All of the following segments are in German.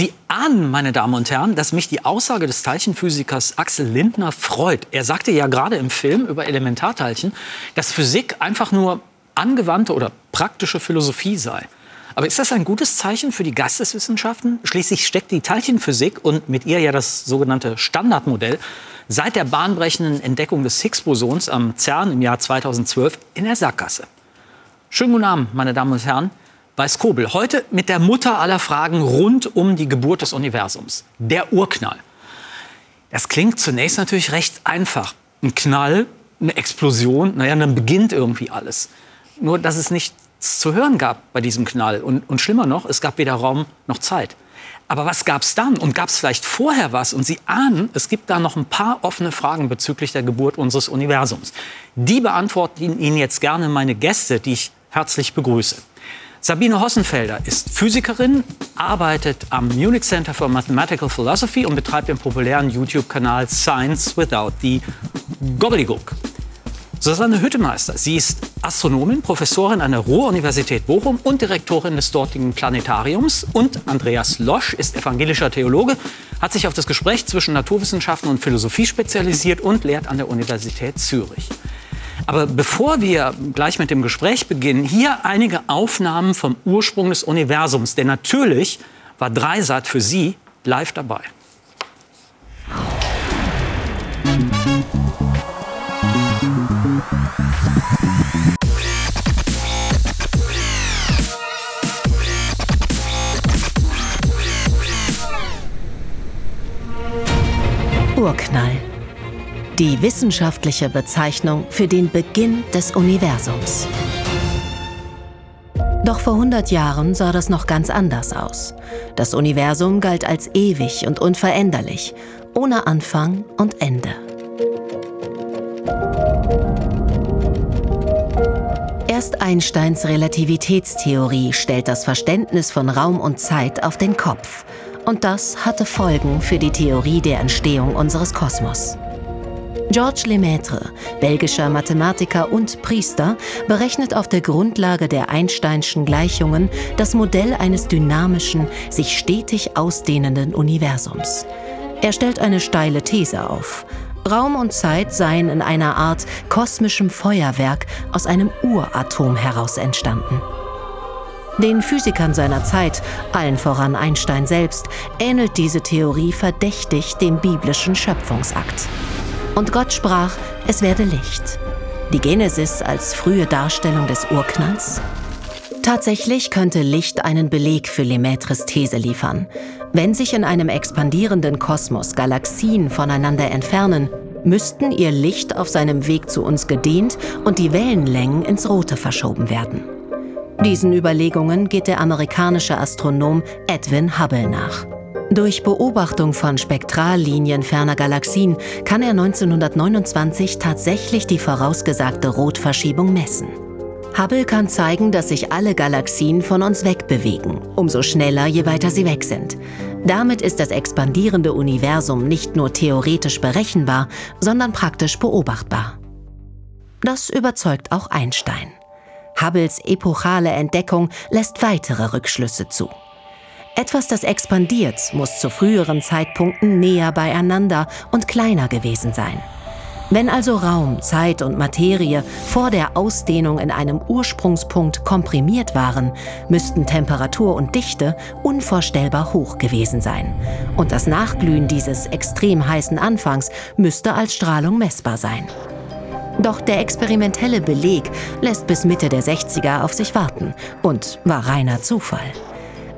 Sie ahnen, meine Damen und Herren, dass mich die Aussage des Teilchenphysikers Axel Lindner freut. Er sagte ja gerade im Film über Elementarteilchen, dass Physik einfach nur angewandte oder praktische Philosophie sei. Aber ist das ein gutes Zeichen für die Geisteswissenschaften? Schließlich steckt die Teilchenphysik und mit ihr ja das sogenannte Standardmodell seit der bahnbrechenden Entdeckung des Higgs-Bosons am CERN im Jahr 2012 in der Sackgasse. Schönen guten Abend, meine Damen und Herren bei Skobel. Heute mit der Mutter aller Fragen rund um die Geburt des Universums, der Urknall. Das klingt zunächst natürlich recht einfach. Ein Knall, eine Explosion, naja, dann beginnt irgendwie alles. Nur, dass es nichts zu hören gab bei diesem Knall. Und, und schlimmer noch, es gab weder Raum noch Zeit. Aber was gab es dann? Und gab es vielleicht vorher was? Und Sie ahnen, es gibt da noch ein paar offene Fragen bezüglich der Geburt unseres Universums. Die beantworten Ihnen jetzt gerne meine Gäste, die ich herzlich begrüße. Sabine Hossenfelder ist Physikerin, arbeitet am Munich Center for Mathematical Philosophy und betreibt den populären YouTube-Kanal Science Without the Gobbledygook. Susanne Hüttemeister, sie ist Astronomin, Professorin an der Ruhr-Universität Bochum und Direktorin des dortigen Planetariums. Und Andreas Losch ist evangelischer Theologe, hat sich auf das Gespräch zwischen Naturwissenschaften und Philosophie spezialisiert und lehrt an der Universität Zürich. Aber bevor wir gleich mit dem Gespräch beginnen, hier einige Aufnahmen vom Ursprung des Universums. Denn natürlich war Dreisat für Sie live dabei. Urknall die wissenschaftliche Bezeichnung für den Beginn des Universums. Doch vor 100 Jahren sah das noch ganz anders aus. Das Universum galt als ewig und unveränderlich, ohne Anfang und Ende. Erst Einsteins Relativitätstheorie stellt das Verständnis von Raum und Zeit auf den Kopf. Und das hatte Folgen für die Theorie der Entstehung unseres Kosmos. Georges Lemaitre, belgischer Mathematiker und Priester, berechnet auf der Grundlage der Einsteinschen Gleichungen das Modell eines dynamischen, sich stetig ausdehnenden Universums. Er stellt eine steile These auf. Raum und Zeit seien in einer Art kosmischem Feuerwerk aus einem Uratom heraus entstanden. Den Physikern seiner Zeit, allen voran Einstein selbst, ähnelt diese Theorie verdächtig dem biblischen Schöpfungsakt. Und Gott sprach, es werde Licht. Die Genesis als frühe Darstellung des Urknalls? Tatsächlich könnte Licht einen Beleg für Lemaitres These liefern. Wenn sich in einem expandierenden Kosmos Galaxien voneinander entfernen, müssten ihr Licht auf seinem Weg zu uns gedehnt und die Wellenlängen ins Rote verschoben werden. Diesen Überlegungen geht der amerikanische Astronom Edwin Hubble nach. Durch Beobachtung von Spektrallinien ferner Galaxien kann er 1929 tatsächlich die vorausgesagte Rotverschiebung messen. Hubble kann zeigen, dass sich alle Galaxien von uns wegbewegen, umso schneller, je weiter sie weg sind. Damit ist das expandierende Universum nicht nur theoretisch berechenbar, sondern praktisch beobachtbar. Das überzeugt auch Einstein. Hubbles epochale Entdeckung lässt weitere Rückschlüsse zu. Etwas, das expandiert, muss zu früheren Zeitpunkten näher beieinander und kleiner gewesen sein. Wenn also Raum, Zeit und Materie vor der Ausdehnung in einem Ursprungspunkt komprimiert waren, müssten Temperatur und Dichte unvorstellbar hoch gewesen sein. Und das Nachglühen dieses extrem heißen Anfangs müsste als Strahlung messbar sein. Doch der experimentelle Beleg lässt bis Mitte der 60er auf sich warten und war reiner Zufall.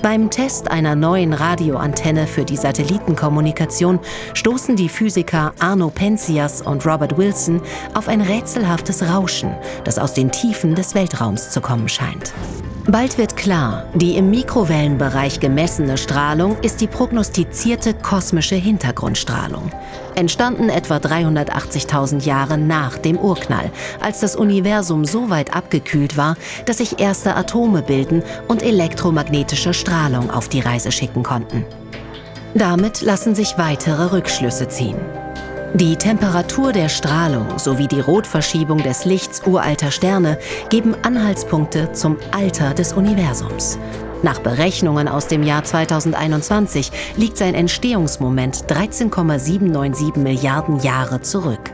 Beim Test einer neuen Radioantenne für die Satellitenkommunikation stoßen die Physiker Arno Penzias und Robert Wilson auf ein rätselhaftes Rauschen, das aus den Tiefen des Weltraums zu kommen scheint. Bald wird klar, die im Mikrowellenbereich gemessene Strahlung ist die prognostizierte kosmische Hintergrundstrahlung. Entstanden etwa 380.000 Jahre nach dem Urknall, als das Universum so weit abgekühlt war, dass sich erste Atome bilden und elektromagnetische Strahlung auf die Reise schicken konnten. Damit lassen sich weitere Rückschlüsse ziehen. Die Temperatur der Strahlung sowie die Rotverschiebung des Lichts uralter Sterne geben Anhaltspunkte zum Alter des Universums. Nach Berechnungen aus dem Jahr 2021 liegt sein Entstehungsmoment 13,797 Milliarden Jahre zurück.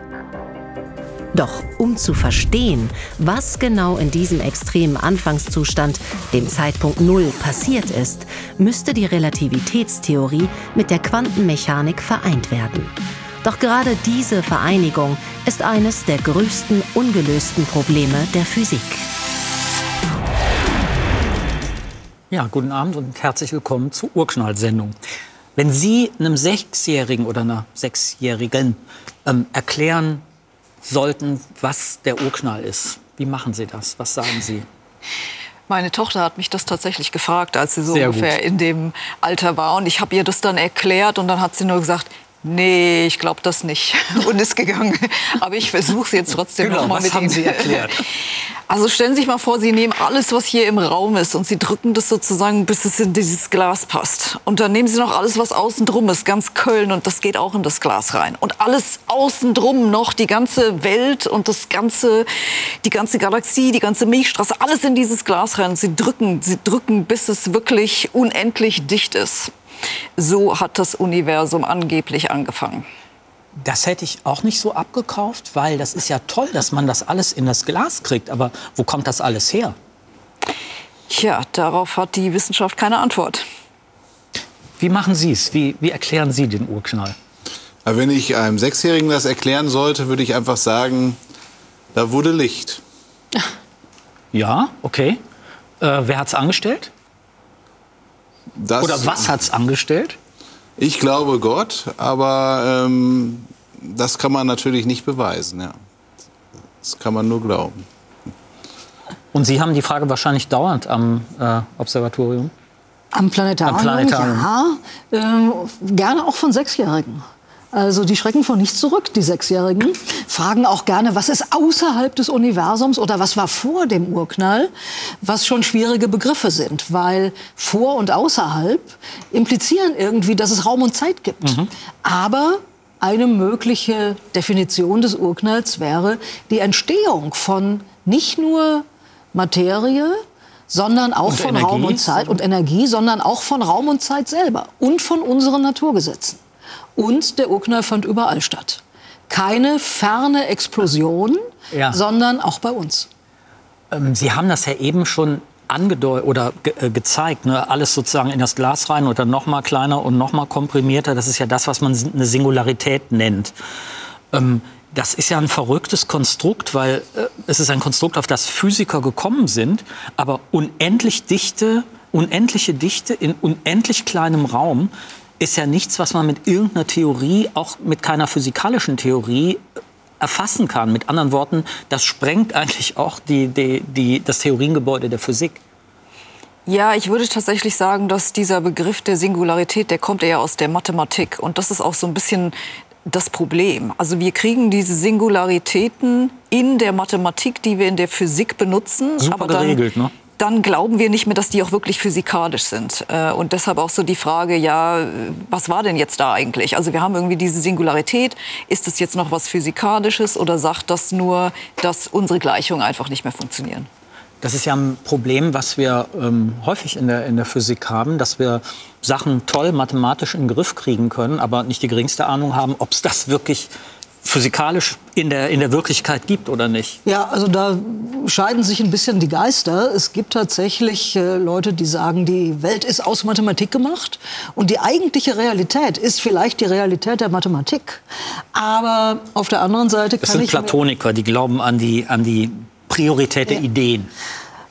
Doch um zu verstehen, was genau in diesem extremen Anfangszustand, dem Zeitpunkt Null, passiert ist, müsste die Relativitätstheorie mit der Quantenmechanik vereint werden. Doch gerade diese Vereinigung ist eines der größten ungelösten Probleme der Physik. Ja, guten Abend und herzlich willkommen zur Urknall-Sendung. Wenn Sie einem Sechsjährigen oder einer Sechsjährigen ähm, erklären sollten, was der Urknall ist, wie machen Sie das? Was sagen Sie? Meine Tochter hat mich das tatsächlich gefragt, als sie so Sehr ungefähr gut. in dem Alter war. Und ich habe ihr das dann erklärt und dann hat sie nur gesagt, Nee, ich glaube das nicht. Und ist gegangen. Aber ich versuche es jetzt trotzdem genau, noch mal mit haben Ihnen. Sie erklärt? Also stellen Sie sich mal vor, Sie nehmen alles, was hier im Raum ist, und Sie drücken das sozusagen, bis es in dieses Glas passt. Und dann nehmen Sie noch alles, was außen drum ist, ganz Köln, und das geht auch in das Glas rein. Und alles außen drum noch, die ganze Welt und das ganze, die ganze Galaxie, die ganze Milchstraße, alles in dieses Glas rein. Und Sie drücken, Sie drücken, bis es wirklich unendlich dicht ist. So hat das Universum angeblich angefangen. Das hätte ich auch nicht so abgekauft, weil das ist ja toll, dass man das alles in das Glas kriegt. Aber wo kommt das alles her? Tja, darauf hat die Wissenschaft keine Antwort. Wie machen Sie es? Wie, wie erklären Sie den Urknall? Wenn ich einem Sechsjährigen das erklären sollte, würde ich einfach sagen, da wurde Licht. Ja, okay. Äh, wer hat es angestellt? Das, Oder was hat es angestellt? Ich glaube Gott, aber ähm, das kann man natürlich nicht beweisen. Ja. Das kann man nur glauben. Und Sie haben die Frage wahrscheinlich dauernd am äh, Observatorium? Am Planetarium, am Planetarium. ja. Äh, gerne auch von Sechsjährigen. Also die schrecken vor nichts zurück, die Sechsjährigen. Fragen auch gerne, was ist außerhalb des Universums oder was war vor dem Urknall, was schon schwierige Begriffe sind, weil vor und außerhalb implizieren irgendwie, dass es Raum und Zeit gibt. Mhm. Aber eine mögliche Definition des Urknalls wäre die Entstehung von nicht nur Materie, sondern auch und von Energie? Raum und Zeit und Energie, sondern auch von Raum und Zeit selber und von unseren Naturgesetzen. Und der Urknall fand überall statt. Keine ferne Explosion, ja. sondern auch bei uns. Ähm, Sie haben das ja eben schon angedeutet oder ge äh, gezeigt, ne? alles sozusagen in das Glas rein oder noch mal kleiner und noch mal komprimierter. Das ist ja das, was man eine Singularität nennt. Ähm, das ist ja ein verrücktes Konstrukt, weil äh, es ist ein Konstrukt, auf das Physiker gekommen sind, aber unendlich dichte, unendliche Dichte in unendlich kleinem Raum ist ja nichts, was man mit irgendeiner Theorie, auch mit keiner physikalischen Theorie, erfassen kann. Mit anderen Worten, das sprengt eigentlich auch die, die, die, das Theoriengebäude der Physik. Ja, ich würde tatsächlich sagen, dass dieser Begriff der Singularität, der kommt eher aus der Mathematik. Und das ist auch so ein bisschen das Problem. Also wir kriegen diese Singularitäten in der Mathematik, die wir in der Physik benutzen. Super aber dann, geregelt, ne? Dann glauben wir nicht mehr, dass die auch wirklich physikalisch sind. Äh, und deshalb auch so die Frage, ja, was war denn jetzt da eigentlich? Also wir haben irgendwie diese Singularität. Ist das jetzt noch was Physikalisches oder sagt das nur, dass unsere Gleichungen einfach nicht mehr funktionieren? Das ist ja ein Problem, was wir ähm, häufig in der, in der Physik haben, dass wir Sachen toll mathematisch in den Griff kriegen können, aber nicht die geringste Ahnung haben, ob es das wirklich physikalisch in der, in der Wirklichkeit gibt oder nicht? Ja, also da scheiden sich ein bisschen die Geister. Es gibt tatsächlich äh, Leute, die sagen, die Welt ist aus Mathematik gemacht und die eigentliche Realität ist vielleicht die Realität der Mathematik. Aber auf der anderen Seite kann ich... Das sind Platoniker, die glauben an die, an die Priorität der ja. Ideen.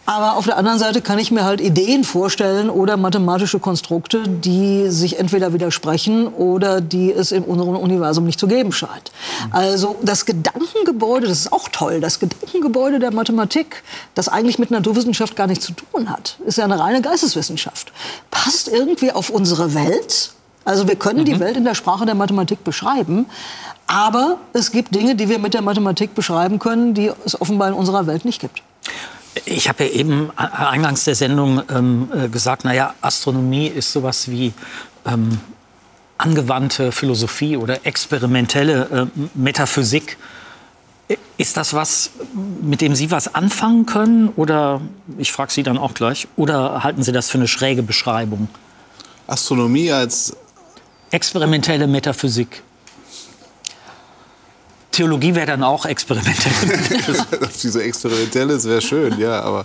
Aber auf der anderen Seite kann ich mir halt Ideen vorstellen oder mathematische Konstrukte, die sich entweder widersprechen oder die es in unserem Universum nicht zu geben scheint. Also das Gedankengebäude, das ist auch toll, das Gedankengebäude der Mathematik, das eigentlich mit Naturwissenschaft gar nichts zu tun hat, ist ja eine reine Geisteswissenschaft, passt irgendwie auf unsere Welt. Also wir können mhm. die Welt in der Sprache der Mathematik beschreiben, aber es gibt Dinge, die wir mit der Mathematik beschreiben können, die es offenbar in unserer Welt nicht gibt. Ich habe ja eben eingangs der Sendung ähm, äh, gesagt, naja, Astronomie ist sowas wie ähm, angewandte Philosophie oder experimentelle äh, Metaphysik. Ist das was, mit dem Sie was anfangen können? Oder, ich frage Sie dann auch gleich, oder halten Sie das für eine schräge Beschreibung? Astronomie als. Experimentelle Metaphysik. Theologie wäre dann auch experimentell. Diese experimentelle, das wäre schön, ja, aber.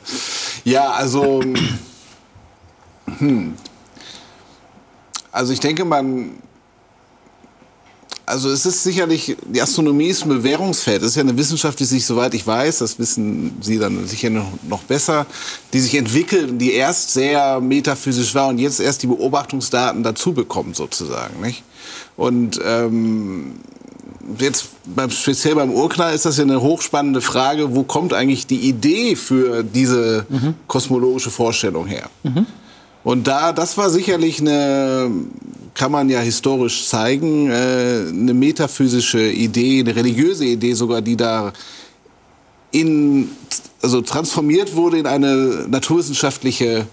Ja, also. Hm. Also ich denke, man also es ist sicherlich, die Astronomie ist ein Bewährungsfeld. Es ist ja eine Wissenschaft, die sich, soweit ich weiß, das wissen Sie dann sicher noch, noch besser, die sich entwickelt und die erst sehr metaphysisch war und jetzt erst die Beobachtungsdaten dazu bekommt sozusagen. Nicht? Und ähm, jetzt beim, speziell beim Urknall ist das ja eine hochspannende Frage, wo kommt eigentlich die Idee für diese mhm. kosmologische Vorstellung her? Mhm. Und da, das war sicherlich eine, kann man ja historisch zeigen, äh, eine metaphysische Idee, eine religiöse Idee sogar, die da in, also transformiert wurde in eine naturwissenschaftliche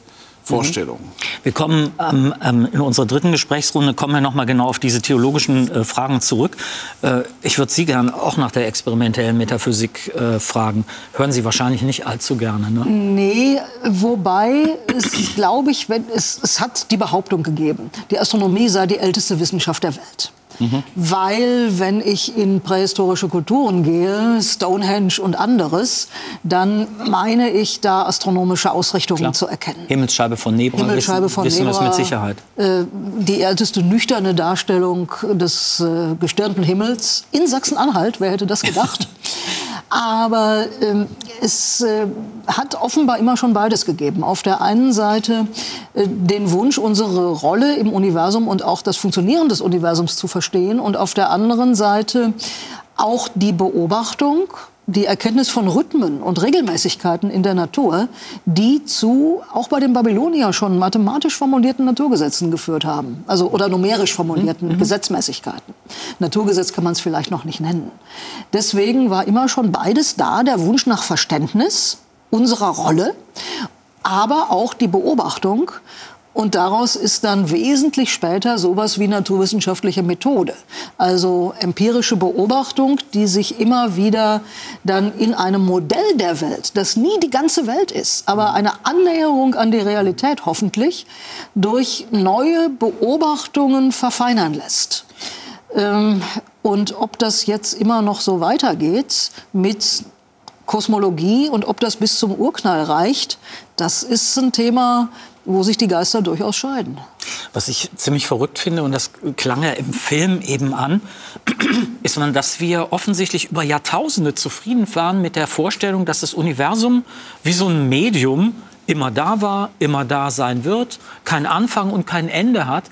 Vorstellung. Wir kommen ähm, ähm, in unserer dritten Gesprächsrunde kommen wir noch mal genau auf diese theologischen äh, Fragen zurück. Äh, ich würde Sie gerne auch nach der experimentellen Metaphysik äh, fragen. Hören Sie wahrscheinlich nicht allzu gerne, ne? Nee, wobei es, glaube ich, wenn, es, es hat die Behauptung gegeben, die Astronomie sei die älteste Wissenschaft der Welt. Mhm. Weil, wenn ich in prähistorische Kulturen gehe, Stonehenge und anderes, dann meine ich da astronomische Ausrichtungen Klar. zu erkennen. Himmelsscheibe von Nebra Himmelsscheibe wissen, von wissen Nebra, wir mit Sicherheit. Äh, die älteste nüchterne Darstellung des äh, gestirnten Himmels in Sachsen-Anhalt, wer hätte das gedacht? Aber ähm, es äh, hat offenbar immer schon beides gegeben. Auf der einen Seite äh, den Wunsch, unsere Rolle im Universum und auch das Funktionieren des Universums zu verstehen. Und auf der anderen Seite auch die Beobachtung, die Erkenntnis von Rhythmen und Regelmäßigkeiten in der Natur, die zu auch bei den Babyloniern schon mathematisch formulierten Naturgesetzen geführt haben, also oder numerisch formulierten mhm. Gesetzmäßigkeiten. Naturgesetz kann man es vielleicht noch nicht nennen. Deswegen war immer schon beides da, der Wunsch nach Verständnis unserer Rolle, aber auch die Beobachtung und daraus ist dann wesentlich später sowas wie naturwissenschaftliche Methode. Also empirische Beobachtung, die sich immer wieder dann in einem Modell der Welt, das nie die ganze Welt ist, aber eine Annäherung an die Realität hoffentlich, durch neue Beobachtungen verfeinern lässt. Ähm, und ob das jetzt immer noch so weitergeht mit Kosmologie und ob das bis zum Urknall reicht, das ist ein Thema, wo sich die Geister durchaus scheiden. Was ich ziemlich verrückt finde, und das klang ja im Film eben an, ist dass wir offensichtlich über Jahrtausende zufrieden waren mit der Vorstellung, dass das Universum wie so ein Medium immer da war, immer da sein wird, kein Anfang und kein Ende hat.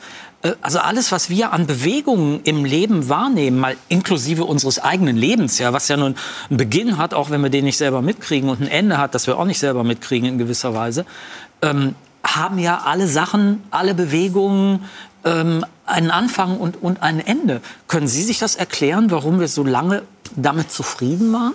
Äh, also alles, was wir an Bewegungen im Leben wahrnehmen, mal inklusive unseres eigenen Lebens, ja, was ja nun einen Beginn hat, auch wenn wir den nicht selber mitkriegen, und ein Ende hat, das wir auch nicht selber mitkriegen in gewisser Weise, ähm, haben ja alle Sachen, alle Bewegungen ähm, einen Anfang und, und ein Ende. Können Sie sich das erklären, warum wir so lange damit zufrieden waren?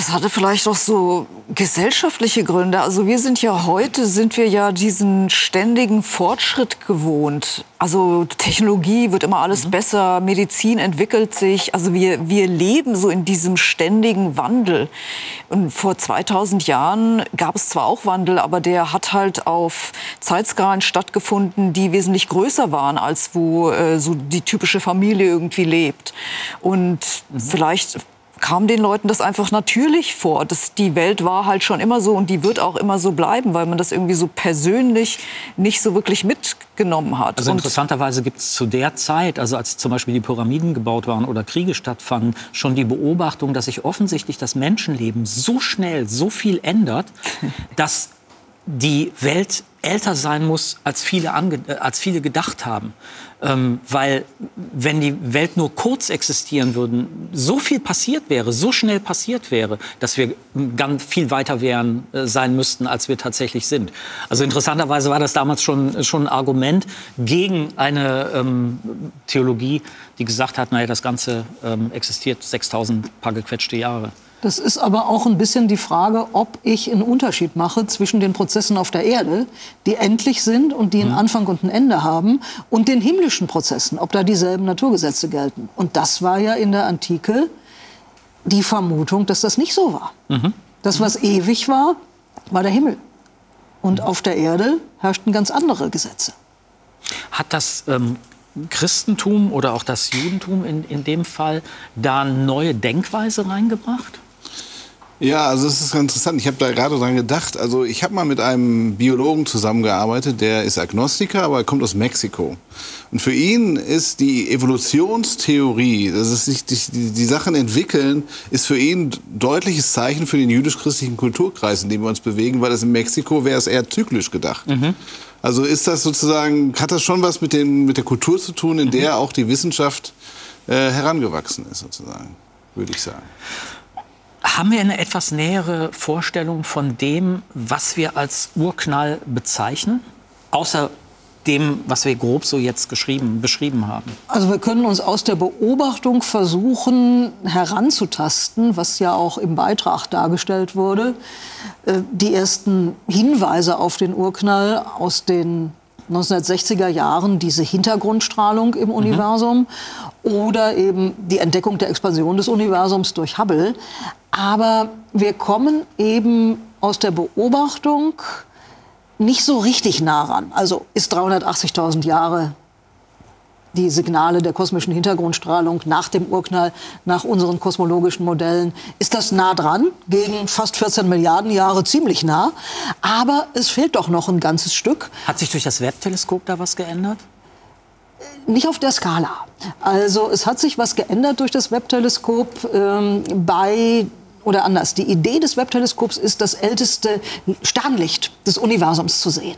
Das hatte vielleicht auch so gesellschaftliche Gründe. Also wir sind ja heute, sind wir ja diesen ständigen Fortschritt gewohnt. Also Technologie wird immer alles mhm. besser, Medizin entwickelt sich. Also wir, wir leben so in diesem ständigen Wandel. Und vor 2000 Jahren gab es zwar auch Wandel, aber der hat halt auf Zeitskalen stattgefunden, die wesentlich größer waren, als wo äh, so die typische Familie irgendwie lebt. Und mhm. vielleicht kam den Leuten das einfach natürlich vor. Das, die Welt war halt schon immer so und die wird auch immer so bleiben, weil man das irgendwie so persönlich nicht so wirklich mitgenommen hat. Also interessanterweise gibt es zu der Zeit, also als zum Beispiel die Pyramiden gebaut waren oder Kriege stattfanden, schon die Beobachtung, dass sich offensichtlich das Menschenleben so schnell, so viel ändert, dass die Welt älter sein muss, als viele, äh, als viele gedacht haben. Ähm, weil wenn die Welt nur kurz existieren würde, so viel passiert wäre, so schnell passiert wäre, dass wir ganz viel weiter wären, äh, sein müssten, als wir tatsächlich sind. Also interessanterweise war das damals schon, schon ein Argument gegen eine ähm, Theologie, die gesagt hat, naja, das Ganze ähm, existiert 6000 paar gequetschte Jahre. Das ist aber auch ein bisschen die Frage, ob ich einen Unterschied mache zwischen den Prozessen auf der Erde, die endlich sind und die einen mhm. Anfang und ein Ende haben, und den himmlischen Prozessen, ob da dieselben Naturgesetze gelten. Und das war ja in der Antike die Vermutung, dass das nicht so war. Mhm. Das, was ewig war, war der Himmel. Und auf der Erde herrschten ganz andere Gesetze. Hat das ähm, Christentum oder auch das Judentum in, in dem Fall da neue Denkweise reingebracht? Ja, also es ist ganz interessant. Ich habe da gerade dran gedacht. Also ich habe mal mit einem Biologen zusammengearbeitet, der ist Agnostiker, aber er kommt aus Mexiko. Und für ihn ist die Evolutionstheorie, dass es sich die, die Sachen entwickeln, ist für ihn ein deutliches Zeichen für den jüdisch-christlichen Kulturkreis, in dem wir uns bewegen, weil das in Mexiko wäre es eher zyklisch gedacht. Mhm. Also ist das sozusagen, hat das schon was mit, den, mit der Kultur zu tun, in der auch die Wissenschaft äh, herangewachsen ist, sozusagen, würde ich sagen. Haben wir eine etwas nähere Vorstellung von dem, was wir als Urknall bezeichnen? Außer dem, was wir grob so jetzt geschrieben, beschrieben haben? Also wir können uns aus der Beobachtung versuchen heranzutasten, was ja auch im Beitrag dargestellt wurde, äh, die ersten Hinweise auf den Urknall aus den 1960er Jahren, diese Hintergrundstrahlung im mhm. Universum oder eben die Entdeckung der Expansion des Universums durch Hubble. Aber wir kommen eben aus der Beobachtung nicht so richtig nah ran. Also ist 380.000 Jahre die Signale der kosmischen Hintergrundstrahlung nach dem Urknall, nach unseren kosmologischen Modellen, ist das nah dran, gegen fast 14 Milliarden Jahre ziemlich nah. Aber es fehlt doch noch ein ganzes Stück. Hat sich durch das Webb-Teleskop da was geändert? Nicht auf der Skala. Also es hat sich was geändert durch das Webb-Teleskop ähm, bei oder anders, die Idee des Webb-Teleskops ist, das älteste Sternlicht des Universums zu sehen.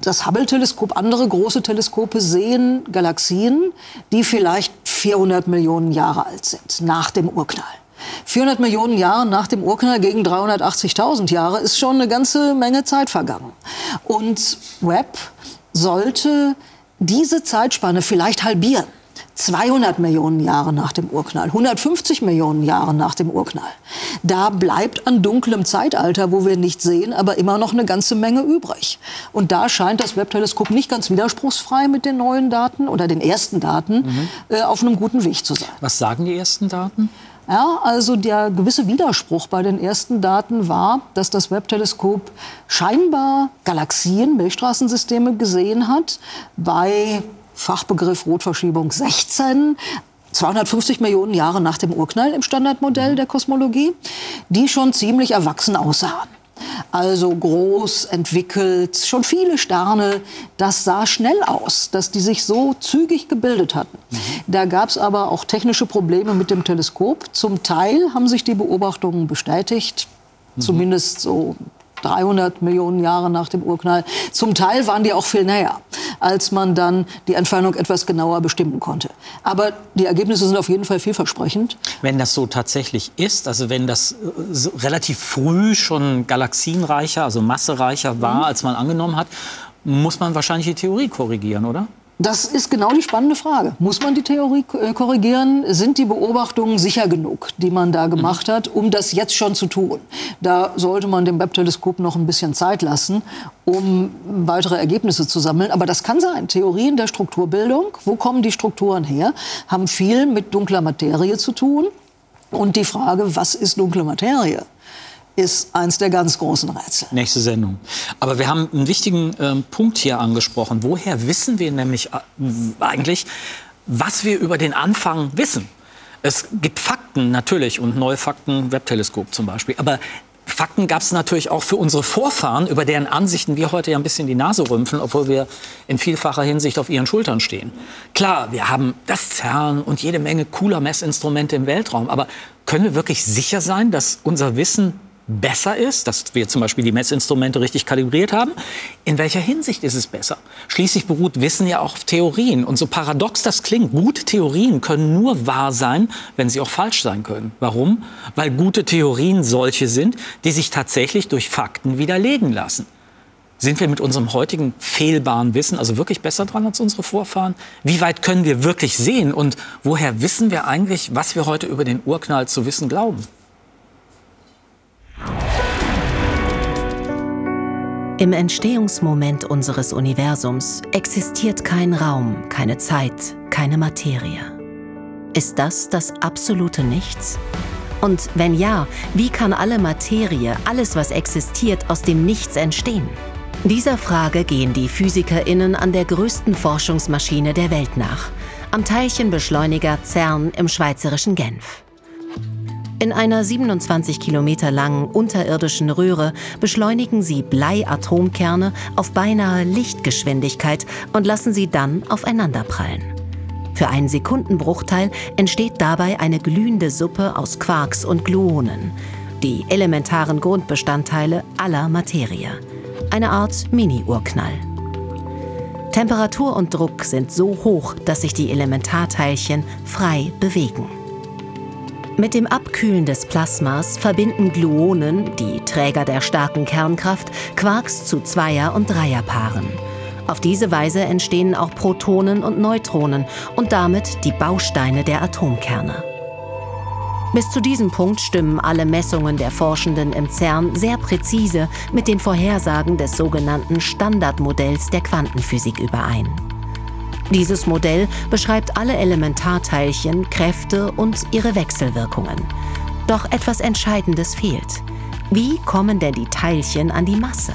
Das Hubble-Teleskop, andere große Teleskope sehen Galaxien, die vielleicht 400 Millionen Jahre alt sind, nach dem Urknall. 400 Millionen Jahre nach dem Urknall gegen 380.000 Jahre ist schon eine ganze Menge Zeit vergangen. Und Webb sollte diese Zeitspanne vielleicht halbieren. 200 Millionen Jahre nach dem Urknall, 150 Millionen Jahre nach dem Urknall. Da bleibt an dunklem Zeitalter, wo wir nicht sehen, aber immer noch eine ganze Menge übrig. Und da scheint das Webb-Teleskop nicht ganz widerspruchsfrei mit den neuen Daten oder den ersten Daten mhm. äh, auf einem guten Weg zu sein. Was sagen die ersten Daten? Ja, also der gewisse Widerspruch bei den ersten Daten war, dass das Webb-Teleskop scheinbar Galaxien, Milchstraßensysteme gesehen hat bei Fachbegriff Rotverschiebung 16, 250 Millionen Jahre nach dem Urknall im Standardmodell der Kosmologie, die schon ziemlich erwachsen aussahen. Also groß, entwickelt, schon viele Sterne. Das sah schnell aus, dass die sich so zügig gebildet hatten. Mhm. Da gab es aber auch technische Probleme mit dem Teleskop. Zum Teil haben sich die Beobachtungen bestätigt. Mhm. Zumindest so 300 Millionen Jahre nach dem Urknall. Zum Teil waren die auch viel näher, als man dann die Entfernung etwas genauer bestimmen konnte. Aber die Ergebnisse sind auf jeden Fall vielversprechend. Wenn das so tatsächlich ist, also wenn das so relativ früh schon galaxienreicher, also massereicher war, mhm. als man angenommen hat, muss man wahrscheinlich die Theorie korrigieren, oder? Das ist genau die spannende Frage. Muss man die Theorie äh, korrigieren? Sind die Beobachtungen sicher genug, die man da gemacht hat, um das jetzt schon zu tun? Da sollte man dem Webb-Teleskop noch ein bisschen Zeit lassen, um weitere Ergebnisse zu sammeln. Aber das kann sein. Theorien der Strukturbildung, wo kommen die Strukturen her, haben viel mit dunkler Materie zu tun. Und die Frage, was ist dunkle Materie? Ist eins der ganz großen Rätsel. Nächste Sendung. Aber wir haben einen wichtigen äh, Punkt hier angesprochen. Woher wissen wir nämlich äh, eigentlich, was wir über den Anfang wissen? Es gibt Fakten natürlich und neue Fakten, Webteleskop zum Beispiel. Aber Fakten gab es natürlich auch für unsere Vorfahren, über deren Ansichten wir heute ja ein bisschen die Nase rümpfen, obwohl wir in vielfacher Hinsicht auf ihren Schultern stehen. Klar, wir haben das CERN und jede Menge cooler Messinstrumente im Weltraum, aber können wir wirklich sicher sein, dass unser Wissen besser ist, dass wir zum Beispiel die Messinstrumente richtig kalibriert haben. In welcher Hinsicht ist es besser? Schließlich beruht Wissen ja auch auf Theorien. Und so paradox das klingt, gute Theorien können nur wahr sein, wenn sie auch falsch sein können. Warum? Weil gute Theorien solche sind, die sich tatsächlich durch Fakten widerlegen lassen. Sind wir mit unserem heutigen fehlbaren Wissen also wirklich besser dran als unsere Vorfahren? Wie weit können wir wirklich sehen? Und woher wissen wir eigentlich, was wir heute über den Urknall zu wissen glauben? Im Entstehungsmoment unseres Universums existiert kein Raum, keine Zeit, keine Materie. Ist das das absolute Nichts? Und wenn ja, wie kann alle Materie, alles was existiert, aus dem Nichts entstehen? Dieser Frage gehen die PhysikerInnen an der größten Forschungsmaschine der Welt nach, am Teilchenbeschleuniger CERN im schweizerischen Genf. In einer 27 Kilometer langen unterirdischen Röhre beschleunigen sie Bleiatomkerne auf beinahe Lichtgeschwindigkeit und lassen sie dann aufeinanderprallen. Für einen Sekundenbruchteil entsteht dabei eine glühende Suppe aus Quarks und Gluonen, die elementaren Grundbestandteile aller Materie. Eine Art Mini-Urknall. Temperatur und Druck sind so hoch, dass sich die Elementarteilchen frei bewegen. Mit dem Abkühlen des Plasmas verbinden Gluonen, die Träger der starken Kernkraft, Quarks zu Zweier- und Dreierpaaren. Auf diese Weise entstehen auch Protonen und Neutronen und damit die Bausteine der Atomkerne. Bis zu diesem Punkt stimmen alle Messungen der Forschenden im CERN sehr präzise mit den Vorhersagen des sogenannten Standardmodells der Quantenphysik überein. Dieses Modell beschreibt alle Elementarteilchen, Kräfte und ihre Wechselwirkungen. Doch etwas Entscheidendes fehlt. Wie kommen denn die Teilchen an die Masse?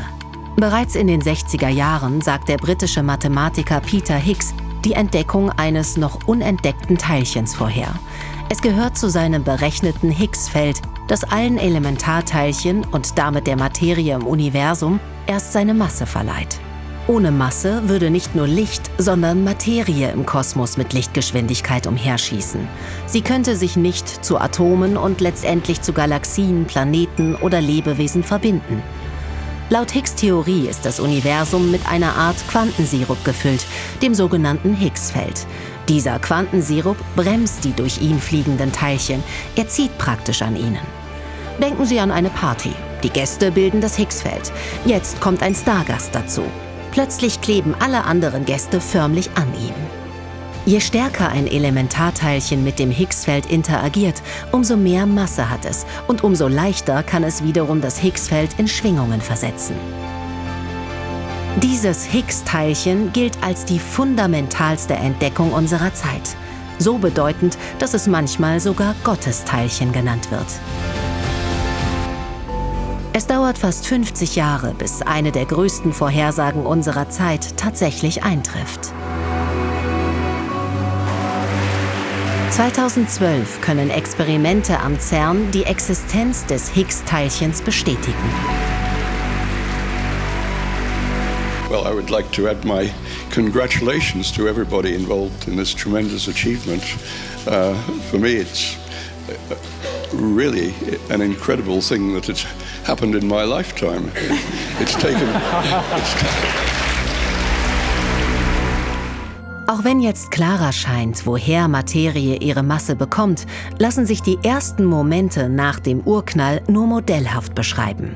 Bereits in den 60er Jahren sagt der britische Mathematiker Peter Higgs die Entdeckung eines noch unentdeckten Teilchens vorher. Es gehört zu seinem berechneten Higgs-Feld, das allen Elementarteilchen und damit der Materie im Universum erst seine Masse verleiht. Ohne Masse würde nicht nur Licht, sondern Materie im Kosmos mit Lichtgeschwindigkeit umherschießen. Sie könnte sich nicht zu Atomen und letztendlich zu Galaxien, Planeten oder Lebewesen verbinden. Laut Higgs Theorie ist das Universum mit einer Art Quantensirup gefüllt, dem sogenannten Higgsfeld. Dieser Quantensirup bremst die durch ihn fliegenden Teilchen, er zieht praktisch an ihnen. Denken Sie an eine Party. Die Gäste bilden das Higgsfeld. Jetzt kommt ein Stargast dazu. Plötzlich kleben alle anderen Gäste förmlich an ihm. Je stärker ein Elementarteilchen mit dem Higgsfeld interagiert, umso mehr Masse hat es und umso leichter kann es wiederum das Higgsfeld in Schwingungen versetzen. Dieses Higgs-Teilchen gilt als die fundamentalste Entdeckung unserer Zeit. So bedeutend, dass es manchmal sogar Gottesteilchen genannt wird. Es dauert fast 50 Jahre, bis eine der größten Vorhersagen unserer Zeit tatsächlich eintrifft. 2012 können Experimente am CERN die Existenz des Higgs-Teilchens bestätigen. Well, I would like to add my congratulations to everybody involved in this tremendous achievement. Uh, for me, it's really an incredible thing that it's happened in my lifetime. It's taken. It's Auch wenn jetzt klarer scheint, woher Materie ihre Masse bekommt, lassen sich die ersten Momente nach dem Urknall nur modellhaft beschreiben.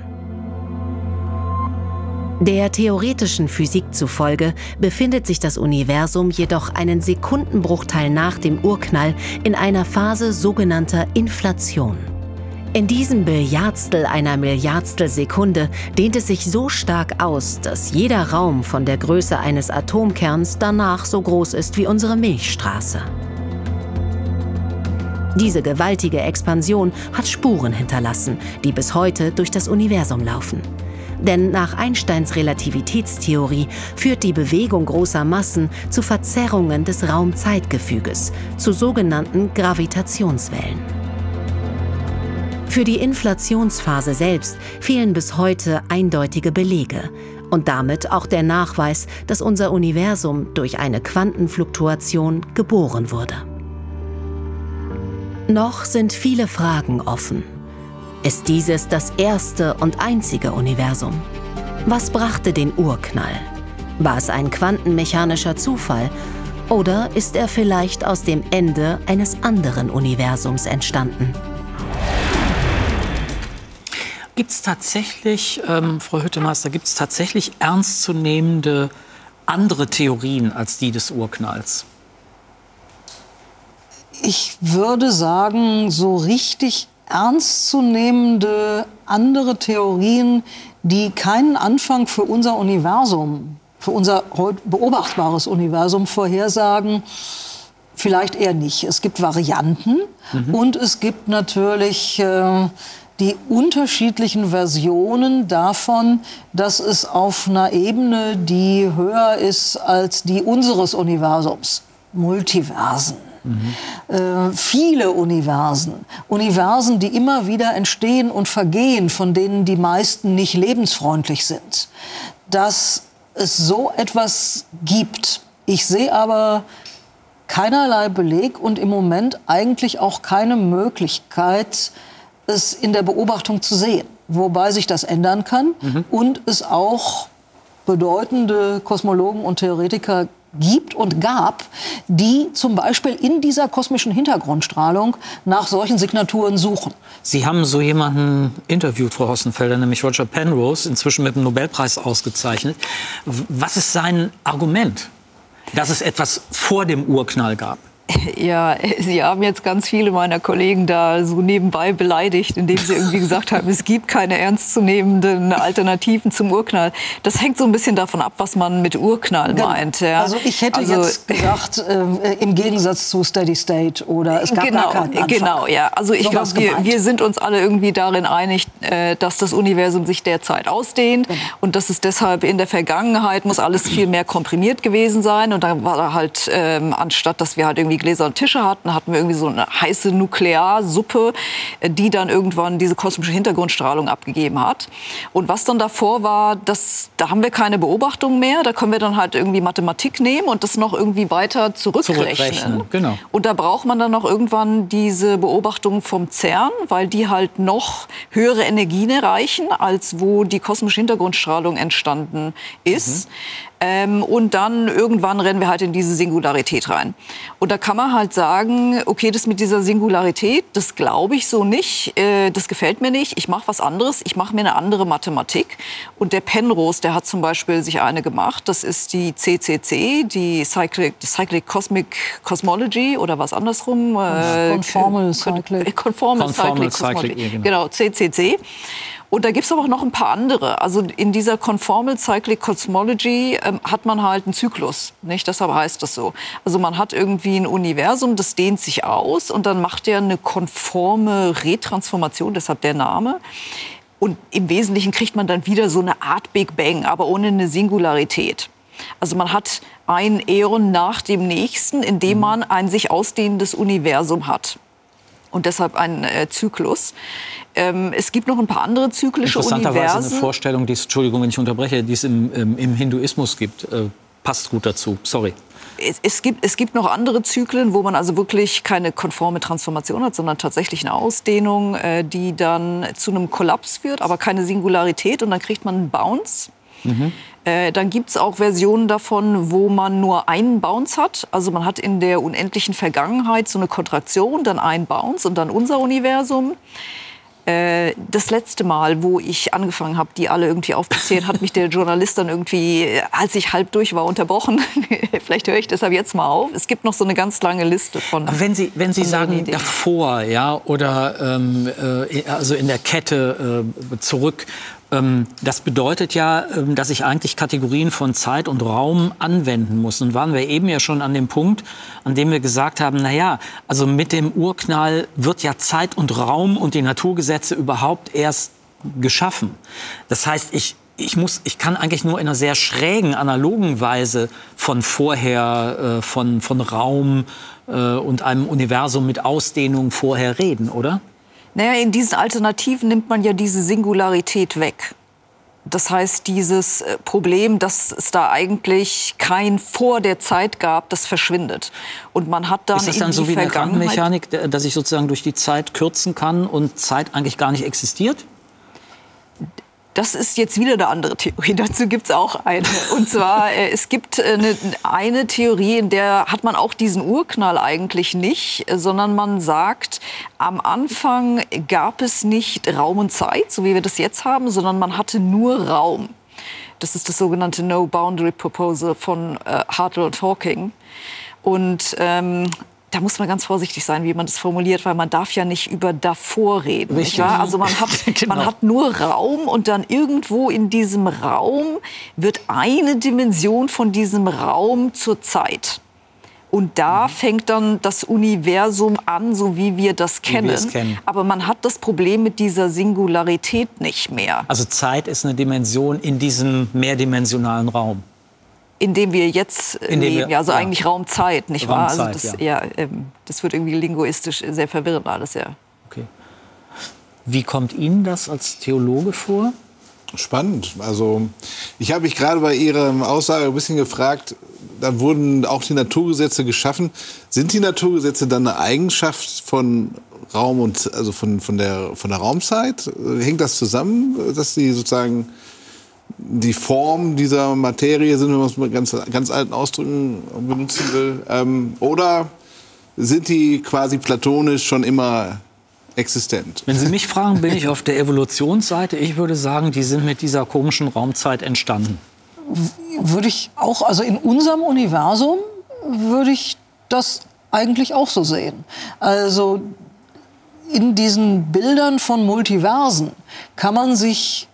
Der theoretischen Physik zufolge befindet sich das Universum jedoch einen Sekundenbruchteil nach dem Urknall in einer Phase sogenannter Inflation. In diesem Billiardstel einer Milliardstel Sekunde dehnt es sich so stark aus, dass jeder Raum von der Größe eines Atomkerns danach so groß ist wie unsere Milchstraße. Diese gewaltige Expansion hat Spuren hinterlassen, die bis heute durch das Universum laufen. Denn nach Einsteins Relativitätstheorie führt die Bewegung großer Massen zu Verzerrungen des Raumzeitgefüges, zu sogenannten Gravitationswellen. Für die Inflationsphase selbst fehlen bis heute eindeutige Belege und damit auch der Nachweis, dass unser Universum durch eine Quantenfluktuation geboren wurde. Noch sind viele Fragen offen. Ist dieses das erste und einzige Universum? Was brachte den Urknall? War es ein quantenmechanischer Zufall oder ist er vielleicht aus dem Ende eines anderen Universums entstanden? Gibt es tatsächlich, ähm, Frau Hüttemeister, gibt es tatsächlich ernstzunehmende andere Theorien als die des Urknalls? Ich würde sagen, so richtig ernstzunehmende andere Theorien, die keinen Anfang für unser Universum, für unser beobachtbares Universum vorhersagen, vielleicht eher nicht. Es gibt Varianten mhm. und es gibt natürlich äh, die unterschiedlichen Versionen davon, dass es auf einer Ebene, die höher ist als die unseres Universums, Multiversen. Mhm. Äh, viele Universen, Universen, die immer wieder entstehen und vergehen, von denen die meisten nicht lebensfreundlich sind. Dass es so etwas gibt. Ich sehe aber keinerlei Beleg und im Moment eigentlich auch keine Möglichkeit, es in der Beobachtung zu sehen. Wobei sich das ändern kann mhm. und es auch bedeutende Kosmologen und Theoretiker gibt und gab, die zum Beispiel in dieser kosmischen Hintergrundstrahlung nach solchen Signaturen suchen. Sie haben so jemanden interviewt, Frau Hossenfelder, nämlich Roger Penrose, inzwischen mit dem Nobelpreis ausgezeichnet. Was ist sein Argument, dass es etwas vor dem Urknall gab? Ja, Sie haben jetzt ganz viele meiner Kollegen da so nebenbei beleidigt, indem sie irgendwie gesagt haben, es gibt keine ernstzunehmenden Alternativen zum Urknall. Das hängt so ein bisschen davon ab, was man mit Urknall meint. Ja. Also ich hätte also, jetzt gesagt, äh, im Gegensatz zu Steady State oder es gab genau, gar keinen Anfang. Genau, ja. Also ich so glaube, wir, wir, sind uns alle irgendwie darin einig, äh, dass das Universum sich derzeit ausdehnt genau. und dass es deshalb in der Vergangenheit muss alles viel mehr komprimiert gewesen sein und da war halt ähm, anstatt, dass wir halt irgendwie gläserne Tische hatten, hatten wir irgendwie so eine heiße Nuklearsuppe, die dann irgendwann diese kosmische Hintergrundstrahlung abgegeben hat. Und was dann davor war, das, da haben wir keine Beobachtungen mehr. Da können wir dann halt irgendwie Mathematik nehmen und das noch irgendwie weiter zurückrechnen. zurückrechnen genau. Und da braucht man dann noch irgendwann diese Beobachtungen vom CERN, weil die halt noch höhere Energien erreichen, als wo die kosmische Hintergrundstrahlung entstanden ist. Mhm. Ähm, und dann irgendwann rennen wir halt in diese Singularität rein. Und da kann man halt sagen, okay, das mit dieser Singularität, das glaube ich so nicht, äh, das gefällt mir nicht, ich mache was anderes, ich mache mir eine andere Mathematik. Und der Penrose, der hat zum Beispiel sich eine gemacht, das ist die CCC, die Cyclic, Cyclic Cosmic Cosmology oder was andersrum. Äh, Conformal Cyclic. Conformal, Conformal Cyclic, Cyclic Cosmology. Genau, CCC. Und da gibt es aber auch noch ein paar andere. Also in dieser Conformal Cyclic Cosmology ähm, hat man halt einen Zyklus. Nicht? Deshalb heißt das so. Also man hat irgendwie ein Universum, das dehnt sich aus und dann macht er eine konforme Retransformation, deshalb der Name. Und im Wesentlichen kriegt man dann wieder so eine Art Big Bang, aber ohne eine Singularität. Also man hat ein Äon nach dem nächsten, in dem mhm. man ein sich ausdehnendes Universum hat und deshalb ein äh, Zyklus. Ähm, es gibt noch ein paar andere zyklische Interessanterweise Universen. eine Vorstellung, die es, Entschuldigung, wenn ich unterbreche, die es im, im, im Hinduismus gibt. Äh, passt gut dazu. Sorry. Es, es, gibt, es gibt noch andere Zyklen, wo man also wirklich keine konforme Transformation hat, sondern tatsächlich eine Ausdehnung, äh, die dann zu einem Kollaps führt, aber keine Singularität. Und dann kriegt man einen Bounce. Mhm. Äh, dann gibt es auch Versionen davon, wo man nur einen Bounce hat. Also man hat in der unendlichen Vergangenheit so eine Kontraktion, dann einen Bounce und dann unser Universum. Äh, das letzte Mal, wo ich angefangen habe, die alle irgendwie aufzuzählen, hat mich der Journalist dann irgendwie, als ich halb durch war, unterbrochen. Vielleicht höre ich deshalb jetzt mal auf. Es gibt noch so eine ganz lange Liste von. Aber wenn Sie, wenn Sie sagen davor, ja, oder ähm, äh, also in der Kette äh, zurück, das bedeutet ja, ähm, dass ich eigentlich Kategorien von Zeit und Raum anwenden muss. Und waren wir eben ja schon an dem Punkt, an dem wir gesagt haben, na ja, also mit dem Urknall wird ja Zeit und Raum und die Naturgesetze überhaupt erst geschaffen. Das heißt, ich ich, muss, ich kann eigentlich nur in einer sehr schrägen, analogen Weise von vorher, äh, von, von Raum äh, und einem Universum mit Ausdehnung vorher reden, oder? Naja, in diesen Alternativen nimmt man ja diese Singularität weg. Das heißt, dieses äh, Problem, dass es da eigentlich kein vor der Zeit gab, das verschwindet. Und man hat dann Ist das dann so wie eine Quantenmechanik, dass ich sozusagen durch die Zeit kürzen kann und Zeit eigentlich gar nicht existiert? Das ist jetzt wieder eine andere Theorie. Dazu gibt es auch eine. Und zwar, äh, es gibt äh, eine, eine, Theorie, in der hat man auch diesen Urknall eigentlich nicht, sondern man sagt, am Anfang gab es nicht Raum und Zeit, so wie wir das jetzt haben, sondern man hatte nur Raum. Das ist das sogenannte No Boundary Proposal von äh, Hartle und Hawking. Und ähm, da muss man ganz vorsichtig sein, wie man das formuliert, weil man darf ja nicht über davor reden. Wahr? Also man hat, genau. man hat nur Raum und dann irgendwo in diesem Raum wird eine Dimension von diesem Raum zur Zeit. Und da mhm. fängt dann das Universum an, so wie wir das kennen. kennen. Aber man hat das Problem mit dieser Singularität nicht mehr. Also Zeit ist eine Dimension in diesem mehrdimensionalen Raum. In dem wir jetzt in leben, wir, also ja. eigentlich Raumzeit, nicht Raumzeit, wahr? Also das, ja. ja ähm, das wird irgendwie linguistisch sehr verwirrend alles, ja. Okay. Wie kommt Ihnen das als Theologe vor? Spannend. Also ich habe mich gerade bei Ihrer Aussage ein bisschen gefragt, da wurden auch die Naturgesetze geschaffen. Sind die Naturgesetze dann eine Eigenschaft von Raum und also von, von, der, von der Raumzeit? Hängt das zusammen, dass sie sozusagen die Form dieser Materie sind, wenn man es mit ganz, ganz alten Ausdrücken benutzen will? Ähm, oder sind die quasi platonisch schon immer existent. Wenn Sie mich fragen, bin ich auf der Evolutionsseite. Ich würde sagen, die sind mit dieser komischen Raumzeit entstanden. Würde ich auch, also in unserem Universum würde ich das eigentlich auch so sehen. Also in diesen Bildern von Multiversen kann man sich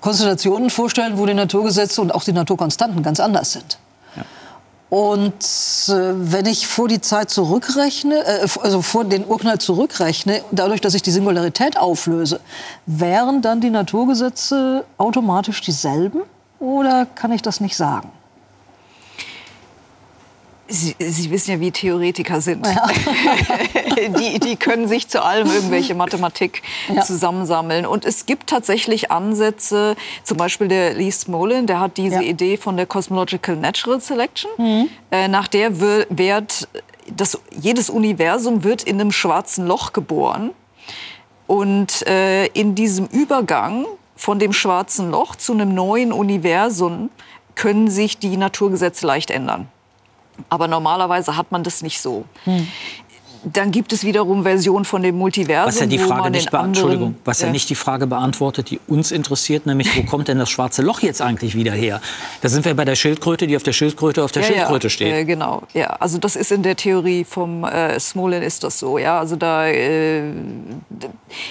Konstellationen vorstellen, wo die Naturgesetze und auch die Naturkonstanten ganz anders sind. Und äh, wenn ich vor die Zeit zurückrechne, äh, also vor den Urknall zurückrechne, dadurch, dass ich die Singularität auflöse, wären dann die Naturgesetze automatisch dieselben? Oder kann ich das nicht sagen? Sie, Sie, wissen ja, wie Theoretiker sind. Ja. die, die, können sich zu allem irgendwelche Mathematik ja. zusammensammeln. Und es gibt tatsächlich Ansätze, zum Beispiel der Lee Smolin, der hat diese ja. Idee von der Cosmological Natural Selection, mhm. äh, nach der wird das, jedes Universum wird in einem schwarzen Loch geboren. Und äh, in diesem Übergang von dem schwarzen Loch zu einem neuen Universum können sich die Naturgesetze leicht ändern. Aber normalerweise hat man das nicht so. Hm. Dann gibt es wiederum Versionen von dem Multiversum, was ja die Frage nicht Entschuldigung, was ja, ja, nicht die Frage beantwortet, die uns interessiert, nämlich wo kommt denn das schwarze Loch jetzt eigentlich wieder her? Da sind wir bei der Schildkröte, die auf der Schildkröte auf der ja, Schildkröte ja, steht. Äh, genau, ja, also das ist in der Theorie vom äh, Smolin ist das so, ja, also da äh,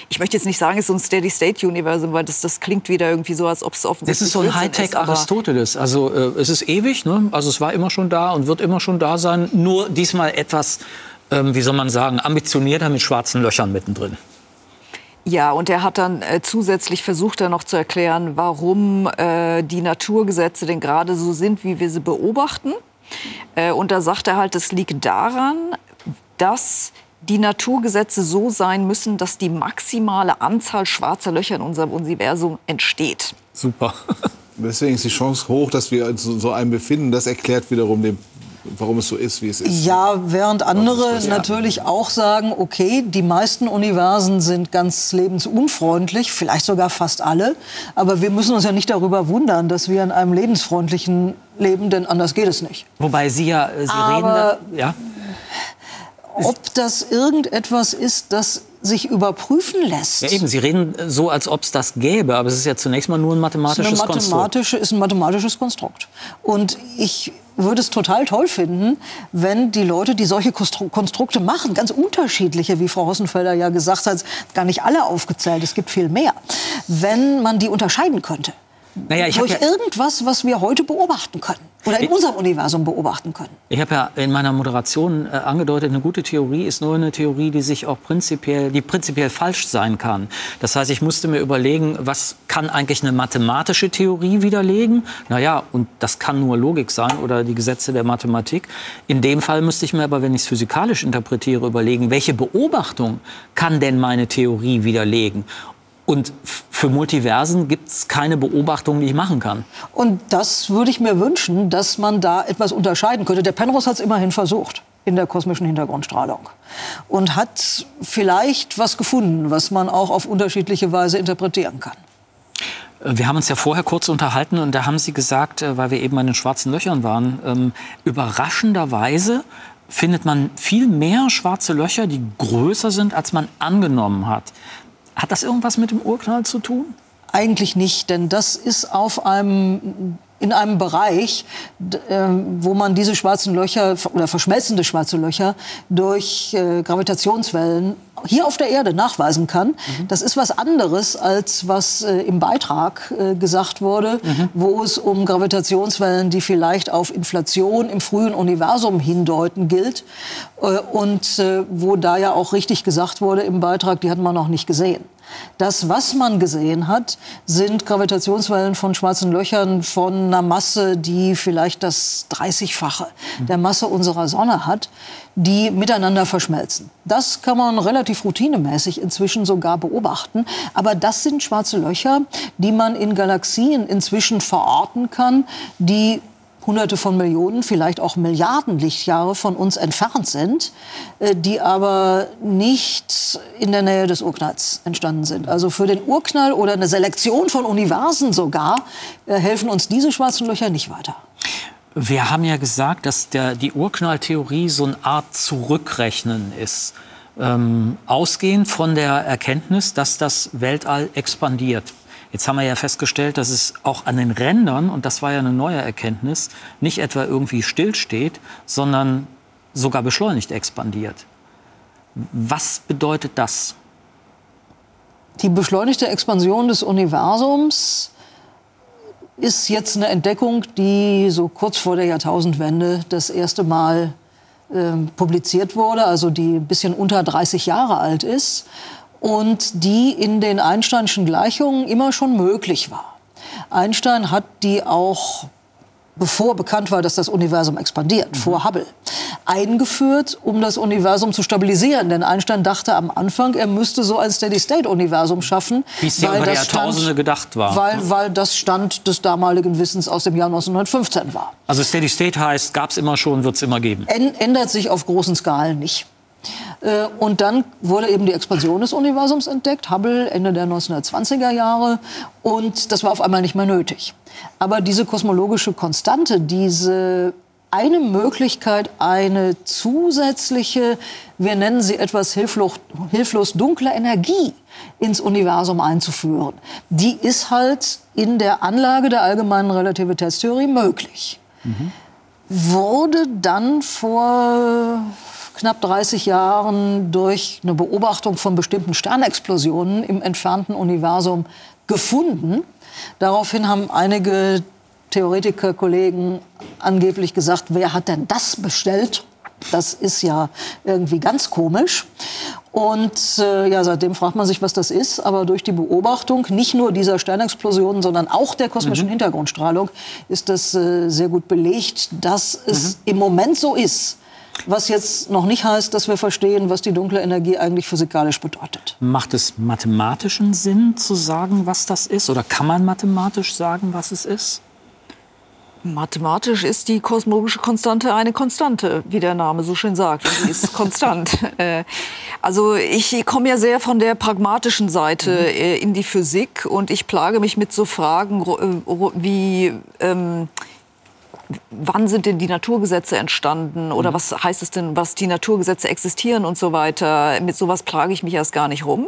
ich möchte jetzt nicht sagen, es ist so ein Steady State Universum, weil das, das klingt wieder irgendwie so, als ob es offensichtlich Das ist so ein Hightech Aristoteles, also äh, es ist ewig, ne? also es war immer schon da und wird immer schon da sein, nur diesmal etwas ähm, wie soll man sagen, ambitionierter mit schwarzen Löchern mittendrin. Ja, und er hat dann äh, zusätzlich versucht, er noch zu erklären, warum äh, die Naturgesetze denn gerade so sind, wie wir sie beobachten. Äh, und da sagt er halt, es liegt daran, dass die Naturgesetze so sein müssen, dass die maximale Anzahl schwarzer Löcher in unserem Universum entsteht. Super. Deswegen ist die Chance hoch, dass wir uns so einem befinden. Das erklärt wiederum den warum es so ist, wie es ist. Ja, während andere natürlich auch sagen, okay, die meisten Universen sind ganz lebensunfreundlich, vielleicht sogar fast alle, aber wir müssen uns ja nicht darüber wundern, dass wir in einem lebensfreundlichen leben, denn anders geht es nicht. Wobei Sie ja, Sie aber reden, ja. Ob das irgendetwas ist, das sich überprüfen lässt. Ja, eben, Sie reden so, als ob es das gäbe, aber es ist ja zunächst mal nur ein mathematisches ist mathematische, Konstrukt. ist ein mathematisches Konstrukt. Und ich würde es total toll finden, wenn die Leute, die solche Konstrukte machen, ganz unterschiedliche, wie Frau Hossenfelder ja gesagt hat, gar nicht alle aufgezählt, es gibt viel mehr, wenn man die unterscheiden könnte. Naja, ich durch ja irgendwas, was wir heute beobachten können oder in ich, unserem Universum beobachten können. Ich habe ja in meiner Moderation äh, angedeutet, eine gute Theorie ist nur eine Theorie, die sich auch prinzipiell, die prinzipiell falsch sein kann. Das heißt, ich musste mir überlegen, was kann eigentlich eine mathematische Theorie widerlegen? Naja, und das kann nur Logik sein oder die Gesetze der Mathematik. In dem Fall müsste ich mir aber, wenn ich es physikalisch interpretiere, überlegen, welche Beobachtung kann denn meine Theorie widerlegen? Und für Multiversen gibt es keine Beobachtung, die ich machen kann. Und das würde ich mir wünschen, dass man da etwas unterscheiden könnte. Der Penrose hat es immerhin versucht in der kosmischen Hintergrundstrahlung und hat vielleicht was gefunden, was man auch auf unterschiedliche Weise interpretieren kann. Wir haben uns ja vorher kurz unterhalten und da haben Sie gesagt, äh, weil wir eben bei den schwarzen Löchern waren, ähm, überraschenderweise findet man viel mehr schwarze Löcher, die größer sind, als man angenommen hat. Hat das irgendwas mit dem Urknall zu tun? Eigentlich nicht, denn das ist auf einem in einem Bereich, ähm, wo man diese schwarzen Löcher oder verschmelzende schwarze Löcher durch äh, Gravitationswellen hier auf der Erde nachweisen kann. Mhm. Das ist was anderes, als was äh, im Beitrag äh, gesagt wurde, mhm. wo es um Gravitationswellen, die vielleicht auf Inflation im frühen Universum hindeuten, gilt. Und wo da ja auch richtig gesagt wurde im Beitrag, die hat man noch nicht gesehen. Das, was man gesehen hat, sind Gravitationswellen von schwarzen Löchern von einer Masse, die vielleicht das 30-fache der Masse unserer Sonne hat, die miteinander verschmelzen. Das kann man relativ routinemäßig inzwischen sogar beobachten. Aber das sind schwarze Löcher, die man in Galaxien inzwischen verorten kann, die Hunderte von Millionen, vielleicht auch Milliarden Lichtjahre von uns entfernt sind, äh, die aber nicht in der Nähe des Urknalls entstanden sind. Also für den Urknall oder eine Selektion von Universen sogar äh, helfen uns diese schwarzen Löcher nicht weiter. Wir haben ja gesagt, dass der, die Urknalltheorie so eine Art Zurückrechnen ist. Ähm, ausgehend von der Erkenntnis, dass das Weltall expandiert. Jetzt haben wir ja festgestellt, dass es auch an den Rändern, und das war ja eine neue Erkenntnis, nicht etwa irgendwie stillsteht, sondern sogar beschleunigt expandiert. Was bedeutet das? Die beschleunigte Expansion des Universums ist jetzt eine Entdeckung, die so kurz vor der Jahrtausendwende das erste Mal äh, publiziert wurde, also die ein bisschen unter 30 Jahre alt ist und die in den Einsteinschen Gleichungen immer schon möglich war. Einstein hat die auch bevor bekannt war, dass das Universum expandiert, mhm. vor Hubble, eingeführt, um das Universum zu stabilisieren. Denn Einstein dachte am Anfang, er müsste so ein Steady-State-Universum schaffen. Die Jahrtausende stand, gedacht war. Weil, weil das Stand des damaligen Wissens aus dem Jahr 1915 war. Also Steady-State heißt, gab es immer schon, wird es immer geben. Ändert sich auf großen Skalen nicht. Äh, und dann wurde eben die Expansion des Universums entdeckt, Hubble Ende der 1920er Jahre. Und das war auf einmal nicht mehr nötig. Aber diese kosmologische Konstante, diese eine Möglichkeit, eine zusätzliche, wir nennen sie etwas hilflos, hilflos dunkle Energie ins Universum einzuführen, die ist halt in der Anlage der allgemeinen Relativitätstheorie möglich. Mhm. Wurde dann vor knapp 30 Jahren durch eine Beobachtung von bestimmten Sternexplosionen im entfernten Universum gefunden. Daraufhin haben einige Theoretiker-Kollegen angeblich gesagt, wer hat denn das bestellt? Das ist ja irgendwie ganz komisch. Und äh, ja, seitdem fragt man sich, was das ist. Aber durch die Beobachtung nicht nur dieser Sternexplosionen, sondern auch der kosmischen mhm. Hintergrundstrahlung ist das äh, sehr gut belegt, dass es mhm. im Moment so ist, was jetzt noch nicht heißt, dass wir verstehen, was die dunkle Energie eigentlich physikalisch bedeutet. Macht es mathematischen Sinn zu sagen, was das ist? Oder kann man mathematisch sagen, was es ist? Mathematisch ist die kosmologische Konstante eine Konstante, wie der Name so schön sagt. Sie ist konstant. Äh, also ich komme ja sehr von der pragmatischen Seite mhm. Äh, in die Physik und ich plage mich mit so Fragen äh, wie ähm, wann sind denn die Naturgesetze entstanden oder mhm. was heißt es denn, was die Naturgesetze existieren und so weiter. Mit sowas plage ich mich erst gar nicht rum.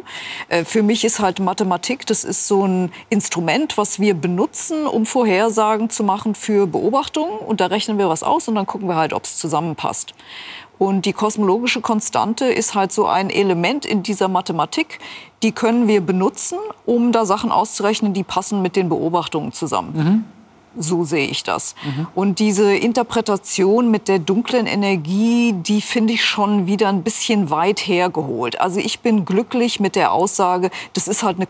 Äh, für mich ist halt Mathematik, das ist so ein Instrument, was wir benutzen, um Vorhersagen zu machen für Beobachtungen. Und da rechnen wir was aus und dann gucken wir halt, ob es zusammenpasst. Und die kosmologische Konstante ist halt so ein Element in dieser Mathematik, die können wir benutzen, um da Sachen auszurechnen, die passen mit den Beobachtungen zusammen. Mhm. So sehe ich das. Mhm. Und diese Interpretation mit der dunklen Energie, die finde ich schon wieder ein bisschen weit hergeholt. Also ich bin glücklich mit der Aussage, das ist halt eine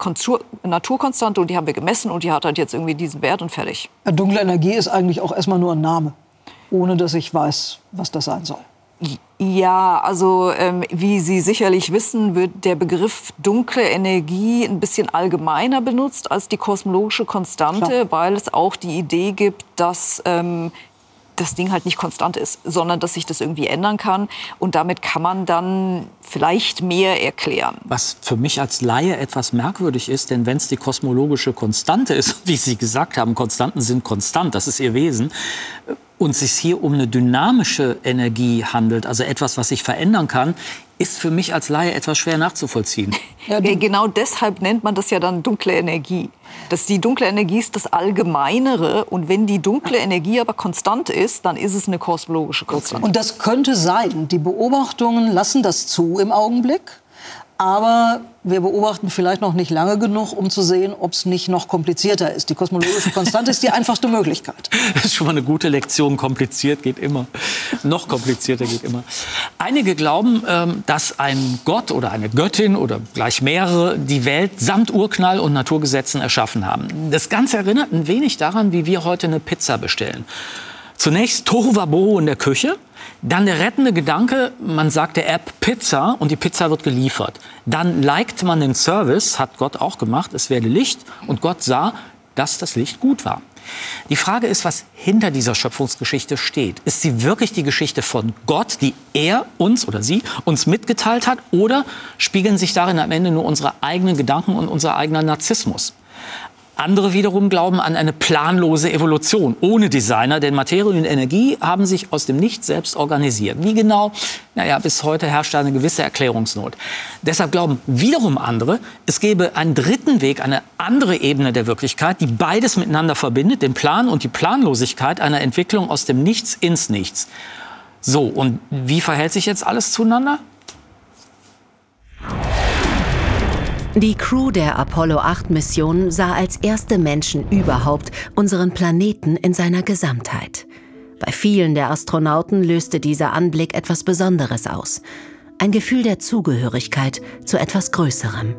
Naturkonstante und die haben wir gemessen und die hat halt jetzt irgendwie diesen Wert und fertig. Dunkle Energie ist eigentlich auch erstmal nur ein Name, ohne dass ich weiß, was das sein soll. Ja, also ähm, wie Sie sicherlich wissen, wird der Begriff dunkle Energie ein bisschen allgemeiner benutzt als die kosmologische Konstante, Klar. weil es auch die Idee gibt, dass ähm, das Ding halt nicht konstant ist, sondern dass sich das irgendwie ändern kann. Und damit kann man dann vielleicht mehr erklären. Was für mich als Laie etwas merkwürdig ist, denn wenn es die kosmologische Konstante ist, wie Sie gesagt haben, Konstanten sind konstant, das ist ihr Wesen, und es sich hier um eine dynamische Energie handelt, also etwas, was sich verändern kann, ist für mich als Laie etwas schwer nachzuvollziehen. Ja, genau deshalb nennt man das ja dann dunkle Energie. Dass die dunkle Energie ist das Allgemeinere und wenn die dunkle Energie aber konstant ist, dann ist es eine kosmologische Konstante. Und das könnte sein. Die Beobachtungen lassen das zu im Augenblick. Aber wir beobachten vielleicht noch nicht lange genug, um zu sehen, ob es nicht noch komplizierter ist. Die kosmologische Konstante ist die einfachste Möglichkeit. Das ist schon mal eine gute Lektion. Kompliziert geht immer. Noch komplizierter geht immer. Einige glauben, ähm, dass ein Gott oder eine Göttin oder gleich mehrere die Welt samt Urknall und Naturgesetzen erschaffen haben. Das Ganze erinnert ein wenig daran, wie wir heute eine Pizza bestellen. Zunächst Tohuwabohu in der Küche. Dann der rettende Gedanke, man sagt der App Pizza und die Pizza wird geliefert. Dann liked man den Service, hat Gott auch gemacht, es werde Licht und Gott sah, dass das Licht gut war. Die Frage ist, was hinter dieser Schöpfungsgeschichte steht. Ist sie wirklich die Geschichte von Gott, die er uns oder sie uns mitgeteilt hat, oder spiegeln sich darin am Ende nur unsere eigenen Gedanken und unser eigener Narzissmus? Andere wiederum glauben an eine planlose Evolution ohne Designer, denn Materie und Energie haben sich aus dem Nichts selbst organisiert. Wie genau? Naja, bis heute herrscht eine gewisse Erklärungsnot. Deshalb glauben wiederum andere, es gäbe einen dritten Weg, eine andere Ebene der Wirklichkeit, die beides miteinander verbindet, den Plan und die Planlosigkeit einer Entwicklung aus dem Nichts ins Nichts. So, und wie verhält sich jetzt alles zueinander? Die Crew der Apollo 8 Mission sah als erste Menschen überhaupt unseren Planeten in seiner Gesamtheit. Bei vielen der Astronauten löste dieser Anblick etwas Besonderes aus. Ein Gefühl der Zugehörigkeit zu etwas Größerem.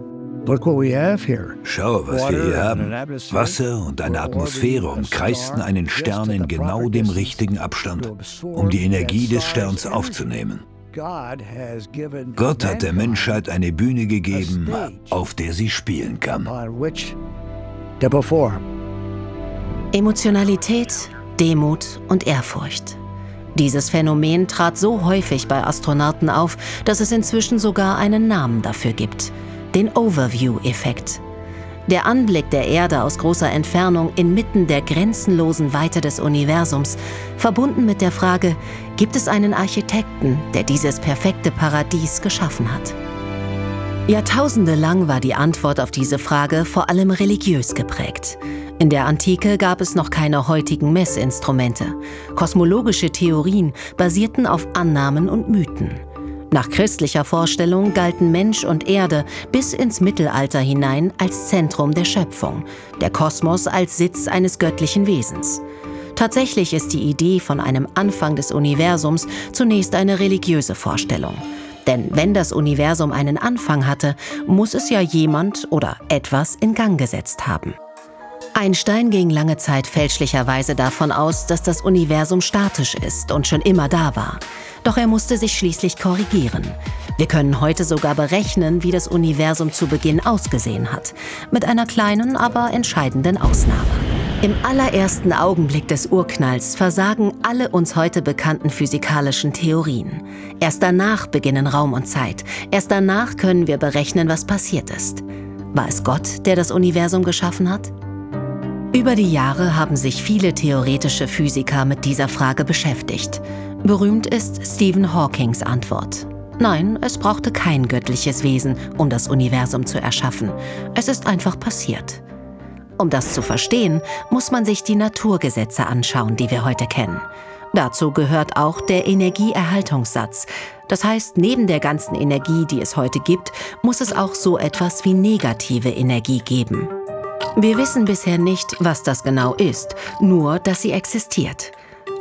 Schau, was wir hier haben. Wasser und eine Atmosphäre umkreisten einen Stern in genau dem richtigen Abstand, um die Energie des Sterns aufzunehmen. Gott hat der Menschheit eine Bühne gegeben, auf der sie spielen kann. Emotionalität, Demut und Ehrfurcht. Dieses Phänomen trat so häufig bei Astronauten auf, dass es inzwischen sogar einen Namen dafür gibt, den Overview-Effekt. Der Anblick der Erde aus großer Entfernung inmitten der grenzenlosen Weite des Universums, verbunden mit der Frage, gibt es einen Architekten, der dieses perfekte Paradies geschaffen hat? Jahrtausende lang war die Antwort auf diese Frage vor allem religiös geprägt. In der Antike gab es noch keine heutigen Messinstrumente. Kosmologische Theorien basierten auf Annahmen und Mythen. Nach christlicher Vorstellung galten Mensch und Erde bis ins Mittelalter hinein als Zentrum der Schöpfung, der Kosmos als Sitz eines göttlichen Wesens. Tatsächlich ist die Idee von einem Anfang des Universums zunächst eine religiöse Vorstellung. Denn wenn das Universum einen Anfang hatte, muss es ja jemand oder etwas in Gang gesetzt haben. Einstein ging lange Zeit fälschlicherweise davon aus, dass das Universum statisch ist und schon immer da war. Doch er musste sich schließlich korrigieren. Wir können heute sogar berechnen, wie das Universum zu Beginn ausgesehen hat. Mit einer kleinen, aber entscheidenden Ausnahme. Im allerersten Augenblick des Urknalls versagen alle uns heute bekannten physikalischen Theorien. Erst danach beginnen Raum und Zeit. Erst danach können wir berechnen, was passiert ist. War es Gott, der das Universum geschaffen hat? Über die Jahre haben sich viele theoretische Physiker mit dieser Frage beschäftigt. Berühmt ist Stephen Hawkings Antwort. Nein, es brauchte kein göttliches Wesen, um das Universum zu erschaffen. Es ist einfach passiert. Um das zu verstehen, muss man sich die Naturgesetze anschauen, die wir heute kennen. Dazu gehört auch der Energieerhaltungssatz. Das heißt, neben der ganzen Energie, die es heute gibt, muss es auch so etwas wie negative Energie geben. Wir wissen bisher nicht, was das genau ist, nur, dass sie existiert.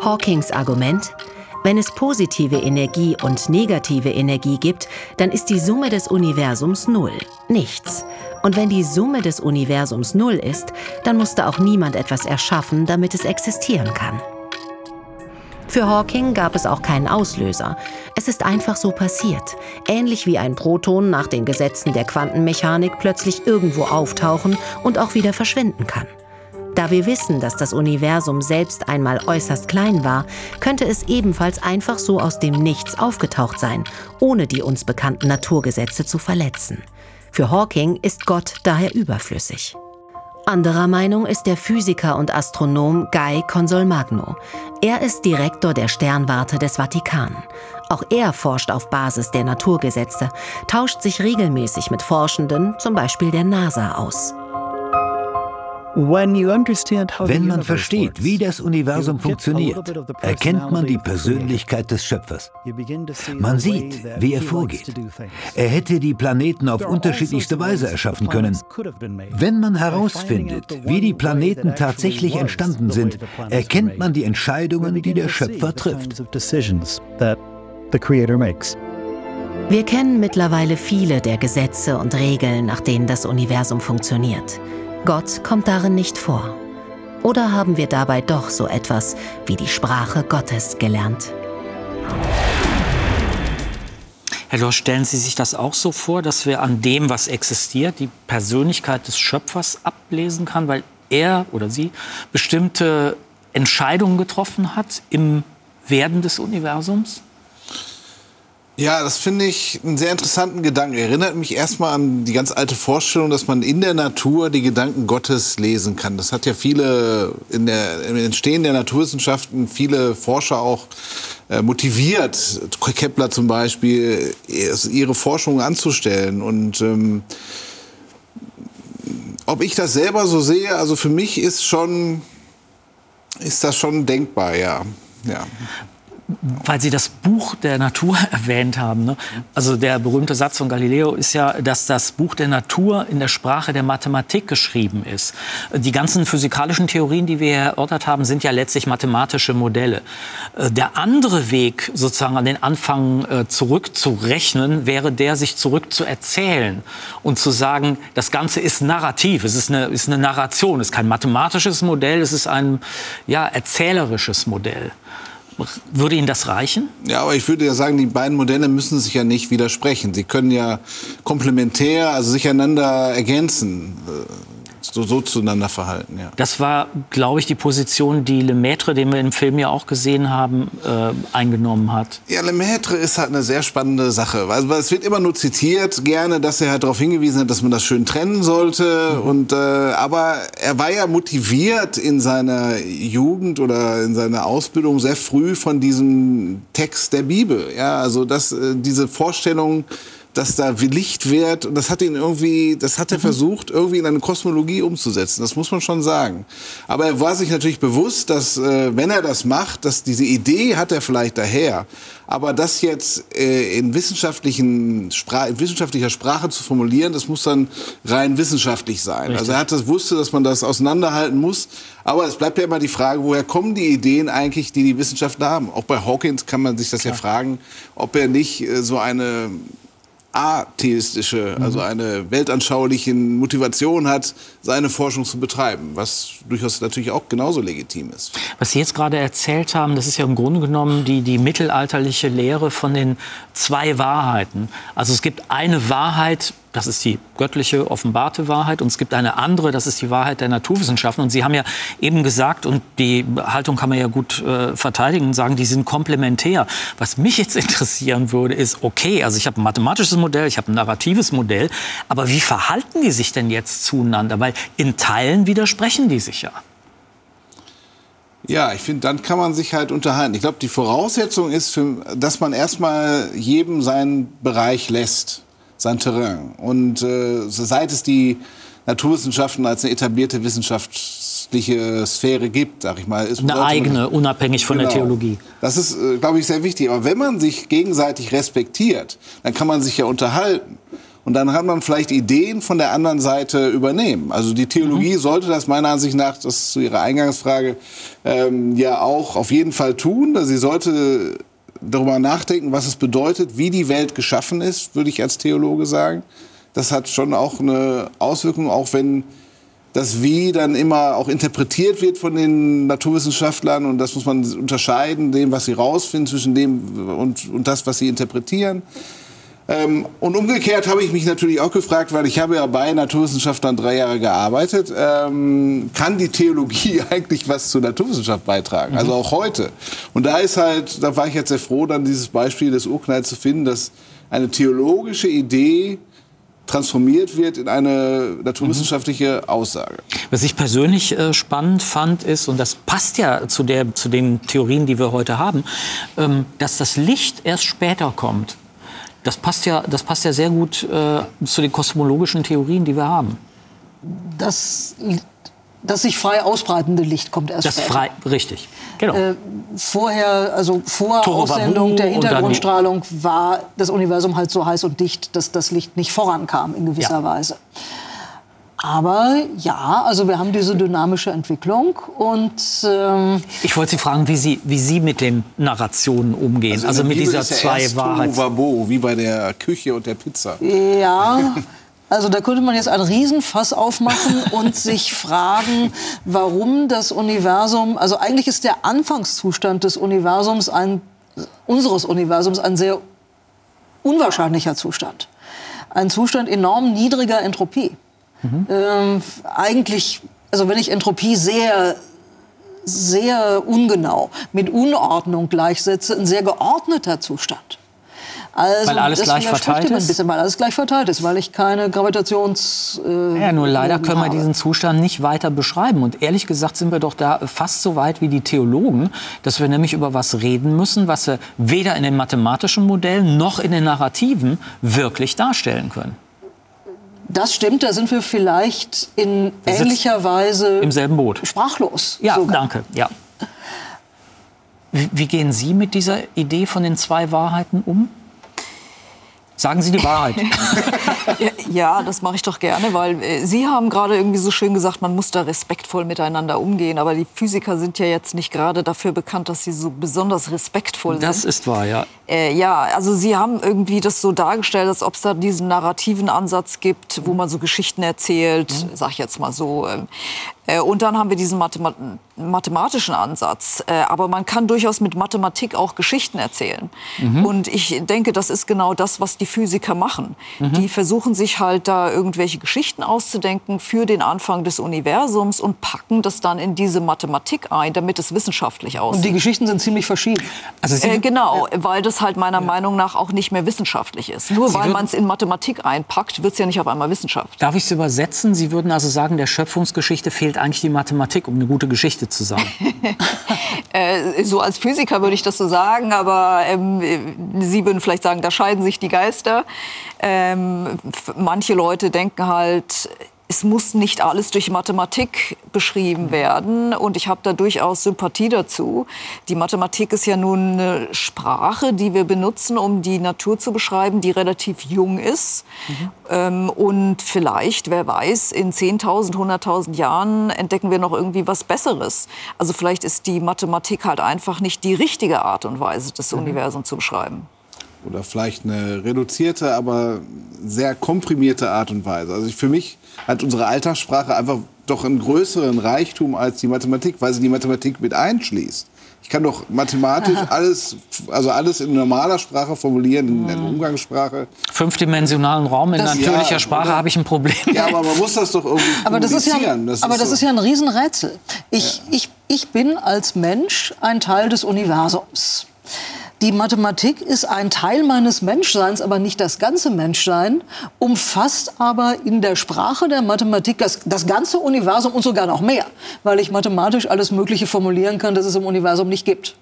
Hawkings Argument, wenn es positive Energie und negative Energie gibt, dann ist die Summe des Universums Null, nichts. Und wenn die Summe des Universums Null ist, dann musste auch niemand etwas erschaffen, damit es existieren kann. Für Hawking gab es auch keinen Auslöser. Es ist einfach so passiert. Ähnlich wie ein Proton nach den Gesetzen der Quantenmechanik plötzlich irgendwo auftauchen und auch wieder verschwinden kann. Da wir wissen, dass das Universum selbst einmal äußerst klein war, könnte es ebenfalls einfach so aus dem Nichts aufgetaucht sein, ohne die uns bekannten Naturgesetze zu verletzen. Für Hawking ist Gott daher überflüssig. Anderer Meinung ist der Physiker und Astronom Guy Consolmagno. Er ist Direktor der Sternwarte des Vatikan. Auch er forscht auf Basis der Naturgesetze, tauscht sich regelmäßig mit Forschenden, zum Beispiel der NASA, aus. Wenn man versteht, wie das Universum funktioniert, erkennt man die Persönlichkeit des Schöpfers. Man sieht, wie er vorgeht. Er hätte die Planeten auf unterschiedlichste Weise erschaffen können. Wenn man herausfindet, wie die Planeten tatsächlich entstanden sind, erkennt man die Entscheidungen, die der Schöpfer trifft. Wir kennen mittlerweile viele der Gesetze und Regeln, nach denen das Universum funktioniert. Gott kommt darin nicht vor. Oder haben wir dabei doch so etwas wie die Sprache Gottes gelernt? Herr Lohr, stellen Sie sich das auch so vor, dass wir an dem, was existiert, die Persönlichkeit des Schöpfers ablesen kann, weil er oder sie bestimmte Entscheidungen getroffen hat im Werden des Universums? Ja, das finde ich einen sehr interessanten Gedanken. Erinnert mich erstmal an die ganz alte Vorstellung, dass man in der Natur die Gedanken Gottes lesen kann. Das hat ja viele in der, im Entstehen der Naturwissenschaften viele Forscher auch äh, motiviert, Kepler zum Beispiel, ihre Forschung anzustellen. Und ähm, ob ich das selber so sehe, also für mich ist schon, ist das schon denkbar, ja. ja weil Sie das Buch der Natur erwähnt haben. Ne? Also der berühmte Satz von Galileo ist ja, dass das Buch der Natur in der Sprache der Mathematik geschrieben ist. Die ganzen physikalischen Theorien, die wir erörtert haben, sind ja letztlich mathematische Modelle. Äh, der andere Weg, sozusagen an den Anfang äh, zurückzurechnen, wäre der, sich zurückzuerzählen und zu sagen, das Ganze ist narrativ, es ist eine, ist eine Narration, es ist kein mathematisches Modell, es ist ein ja, erzählerisches Modell. Würde Ihnen das reichen? Ja, aber ich würde ja sagen, die beiden Modelle müssen sich ja nicht widersprechen. Sie können ja komplementär, also sich einander ergänzen so, so zueinander verhalten. Ja. Das war, glaube ich, die Position, die Lemaitre, den wir im Film ja auch gesehen haben, äh, eingenommen hat. Ja, Lemaitre ist halt eine sehr spannende Sache. Weil es wird immer nur zitiert, gerne, dass er halt darauf hingewiesen hat, dass man das schön trennen sollte. Mhm. Und, äh, aber er war ja motiviert in seiner Jugend oder in seiner Ausbildung sehr früh von diesem Text der Bibel. Ja, also dass äh, diese Vorstellung dass da Licht wird und das hat ihn irgendwie, das hat er mhm. versucht irgendwie in eine Kosmologie umzusetzen. Das muss man schon sagen. Aber er war sich natürlich bewusst, dass äh, wenn er das macht, dass diese Idee hat er vielleicht daher, aber das jetzt äh, in wissenschaftlichen Spra in wissenschaftlicher Sprache zu formulieren, das muss dann rein wissenschaftlich sein. Richtig. Also er hat das wusste, dass man das auseinanderhalten muss. Aber es bleibt ja immer die Frage, woher kommen die Ideen eigentlich, die die Wissenschaftler haben? Auch bei Hawkins kann man sich das Klar. ja fragen, ob er nicht äh, so eine atheistische, also eine weltanschauliche Motivation hat, seine Forschung zu betreiben, was durchaus natürlich auch genauso legitim ist. Was Sie jetzt gerade erzählt haben, das ist ja im Grunde genommen die, die mittelalterliche Lehre von den zwei Wahrheiten. Also es gibt eine Wahrheit, das ist die göttliche, offenbarte Wahrheit. Und es gibt eine andere, das ist die Wahrheit der Naturwissenschaften. Und Sie haben ja eben gesagt, und die Haltung kann man ja gut äh, verteidigen und sagen, die sind komplementär. Was mich jetzt interessieren würde, ist, okay, also ich habe ein mathematisches Modell, ich habe ein narratives Modell, aber wie verhalten die sich denn jetzt zueinander? Weil in Teilen widersprechen die sich ja. Ja, ich finde, dann kann man sich halt unterhalten. Ich glaube, die Voraussetzung ist, für, dass man erstmal jedem seinen Bereich lässt sein Terrain. Und äh, seit es die Naturwissenschaften als eine etablierte wissenschaftliche Sphäre gibt, sag ich mal, ist eine eigene, unabhängig von genau. der Theologie. Das ist, äh, glaube ich, sehr wichtig. Aber wenn man sich gegenseitig respektiert, dann kann man sich ja unterhalten. Und dann hat man vielleicht Ideen von der anderen Seite übernehmen. Also die Theologie mhm. sollte das meiner Ansicht nach, das ist zu Ihrer Eingangsfrage, ähm, ja auch auf jeden Fall tun. Sie sollte darüber nachdenken, was es bedeutet, wie die Welt geschaffen ist, würde ich als Theologe sagen. Das hat schon auch eine Auswirkung, auch wenn das Wie dann immer auch interpretiert wird von den Naturwissenschaftlern und das muss man unterscheiden, dem, was sie rausfinden, zwischen dem und, und das, was sie interpretieren. Ähm, und umgekehrt habe ich mich natürlich auch gefragt, weil ich habe ja bei Naturwissenschaftlern drei Jahre gearbeitet, ähm, kann die Theologie eigentlich was zur Naturwissenschaft beitragen? Also mhm. Also auch heute. Und da ist halt, da war ich jetzt sehr froh, dann dieses Beispiel des Urknalls zu finden, dass eine theologische Idee transformiert wird in eine naturwissenschaftliche Aussage. Was ich persönlich äh, spannend fand, ist, und das passt ja zu, der, zu den Theorien, die wir heute haben, ähm, dass das Licht erst später kommt. Das passt ja, das passt ja sehr gut äh, zu den kosmologischen Theorien, die wir haben. Das das sich frei ausbreitende Licht kommt erst das später. frei, richtig, genau. Äh, vorher, also vor Toro Aussendung der und Hintergrundstrahlung war das Universum halt so heiß und dicht, dass das Licht nicht vorankam in gewisser Ja. Weise. Aber ja, also wir haben diese dynamische Entwicklung und ähm, Ich wollte Sie fragen, wie Sie, wie Sie mit den Narrationen umgehen, also, der mit Bibel dieser ist ja zwei. Tohuwabo, wie bei der Küche und der Pizza. Ja, also da könnte man jetzt einen Riesenfass aufmachen und sich fragen, warum das Universum, also eigentlich ist der Anfangszustand des Universums ein, unseres Universums ein sehr unwahrscheinlicher Zustand. Ein Zustand enorm niedriger Entropie. Ähm, eigentlich, also wenn ich Entropie sehr sehr ungenau mit Unordnung gleichsetze, ein sehr geordneter Zustand. Also Weil alles das gleich verteilt ihm ein ist? bisschen, weil alles gleich verteilt ist, weil ich keine Gravitations. Äh, Ja, nur leider können wir habe. diesen Zustand nicht weiter beschreiben. Und ehrlich gesagt sind wir doch da fast so weit wie die Theologen, dass wir nämlich über was reden müssen, was wir weder in den mathematischen Modellen noch in den Narrativen wirklich darstellen können. Das stimmt, da sind wir vielleicht in Wir ähnlicher Weise Im selben Boot. sprachlos. Ja, sogar. danke. Ja. Wie, wie gehen Sie mit dieser Idee von den zwei Wahrheiten um? Sagen Sie die Wahrheit. Ja, das mache ich doch gerne, weil äh, Sie haben gerade irgendwie so schön gesagt, man muss da respektvoll miteinander umgehen. Aber die Physiker sind ja jetzt nicht gerade dafür bekannt, dass sie so besonders respektvoll Das sind. ist wahr, ja. Äh, ja, also Sie haben irgendwie das so dargestellt, als ob es da diesen narrativen Ansatz gibt, wo man so Geschichten erzählt, sag ich jetzt mal so. Äh, Und dann haben wir diesen Mathema mathematischen Ansatz. Äh, Aber man kann durchaus mit Mathematik auch Geschichten erzählen. Und ich denke, das ist genau das, was die Physiker machen. Die versuchen sich halt da irgendwelche Geschichten auszudenken für den Anfang des Universums und packen das dann in diese Mathematik ein, damit es wissenschaftlich Und aussieht. die Geschichten sind ziemlich verschieden. Also Äh, genau, weil das halt meiner Meinung nach auch nicht mehr wissenschaftlich ist. Nur Sie weil man es in Mathematik einpackt, wird es ja nicht auf einmal Wissenschaft. Darf ich es übersetzen? Sie würden also sagen, der Schöpfungsgeschichte fehlt eigentlich die Mathematik, um eine gute Geschichte zu sagen. Äh, so als Physiker würde ich das so sagen, aber ähm, äh, Sie würden vielleicht sagen, da scheiden sich die Geister. Ähm, manche Leute denken halt, es muss nicht alles durch Mathematik beschrieben werden. Und ich habe da durchaus Sympathie dazu. Die Mathematik ist ja nun eine Sprache, die wir benutzen, um die Natur zu beschreiben, die relativ jung ist. Ähm, und vielleicht, wer weiß, in 10.000, 100.000 Jahren entdecken wir noch irgendwie was Besseres. Also vielleicht ist die Mathematik halt einfach nicht die richtige Art und Weise, das Universum zu beschreiben. Oder vielleicht eine reduzierte, aber sehr komprimierte Art und Weise. Also ich, für mich hat unsere Alltagssprache einfach doch einen größeren Reichtum als die Mathematik, weil sie die Mathematik mit einschließt. Ich kann doch mathematisch alles, also alles in normaler Sprache formulieren, in der Umgangssprache. Fünfdimensionalen Raum in Das- natürlicher Ja, Sprache habe ich ein Problem. Ja, aber man muss das doch irgendwie Aber das ist ja, kommunizieren. aber das so- ist ja ein Riesenrätsel. Ich, ich, ich bin als Mensch ein Teil des Universums. Die Mathematik ist ein Teil meines Menschseins, aber nicht das ganze Menschsein, umfasst aber in der Sprache der Mathematik das, das ganze Universum und sogar noch mehr, weil ich mathematisch alles Mögliche formulieren kann, das es im Universum nicht gibt.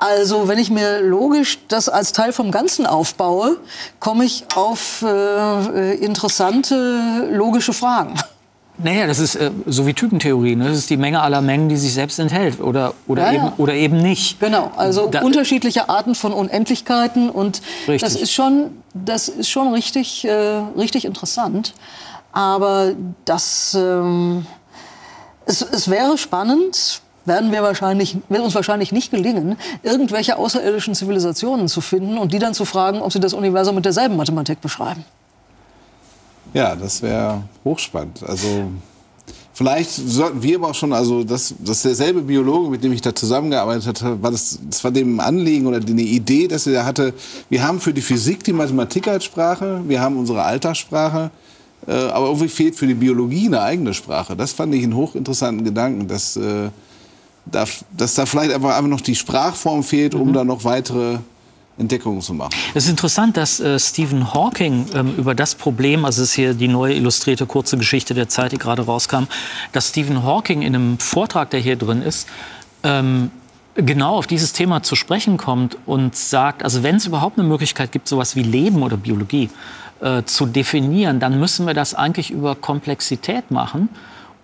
Also wenn ich mir logisch das als Teil vom Ganzen aufbaue, komme ich auf äh, interessante logische Fragen. Naja, das ist äh, so wie Typentheorie. Ne? Das ist die Menge aller Mengen, die sich selbst enthält. Oder, oder, Ja, eben, ja. oder eben nicht. Genau, also Da- unterschiedliche Arten von Unendlichkeiten und Richtig. das ist schon, das ist schon richtig, äh, richtig interessant. Aber das, ähm, es, es wäre spannend, werden wir wahrscheinlich, wird uns wahrscheinlich nicht gelingen, irgendwelche außerirdischen Zivilisationen zu finden und die dann zu fragen, ob sie das Universum mit derselben Mathematik beschreiben. Ja, das wäre hochspannend. Also vielleicht sollten wir aber auch schon, also das, das derselbe Biologe, mit dem ich da zusammengearbeitet habe, war das, das war dem Anliegen oder die eine Idee, dass er hatte, wir haben für die Physik die Mathematik als Sprache, wir haben unsere Alltagssprache, äh, aber irgendwie fehlt für die Biologie eine eigene Sprache. Das fand ich einen hochinteressanten Gedanken, dass, äh, da, dass da vielleicht einfach, einfach noch die Sprachform fehlt, um da noch weitere Entdeckungen zu machen. Es ist interessant, dass äh, Stephen Hawking ähm, über das Problem, also es ist hier die neue illustrierte kurze Geschichte der Zeit, die gerade rauskam, dass Stephen Hawking in einem Vortrag, der hier drin ist, ähm, genau auf dieses Thema zu sprechen kommt und sagt, also wenn es überhaupt eine Möglichkeit gibt, sowas wie Leben oder Biologie äh, zu definieren, dann müssen wir das eigentlich über Komplexität machen.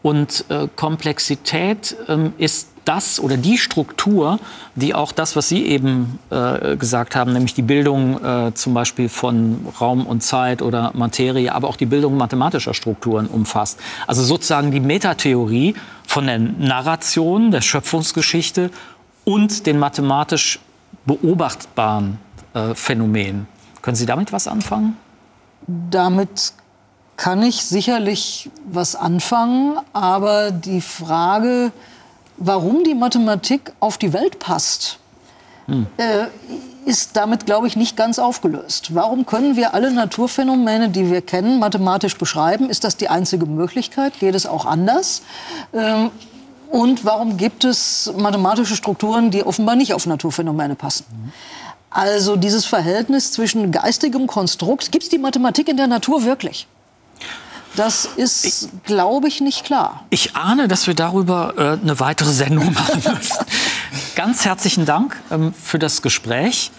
Und äh, Komplexität ähm, ist das oder die Struktur, die auch das, was Sie eben äh, gesagt haben, nämlich die Bildung äh, zum Beispiel von Raum und Zeit oder Materie, aber auch die Bildung mathematischer Strukturen umfasst. Also sozusagen die Metatheorie von der Narration, der Schöpfungsgeschichte und den mathematisch beobachtbaren äh, Phänomenen. Können Sie damit was anfangen? Damit kann ich sicherlich was anfangen, aber die Frage, warum die Mathematik auf die Welt passt, hm. äh, ist damit, glaube ich, nicht ganz aufgelöst. Warum können wir alle Naturphänomene, die wir kennen, mathematisch beschreiben? Ist das die einzige Möglichkeit? Geht es auch anders? Ähm, und warum gibt es mathematische Strukturen, die offenbar nicht auf Naturphänomene passen? Also dieses Verhältnis zwischen geistigem Konstrukt, gibt es die Mathematik in der Natur wirklich? Das ist, glaube ich, nicht klar. Ich ahne, dass wir darüber äh, eine weitere Sendung machen müssen. Ganz herzlichen Dank ähm, für das Gespräch.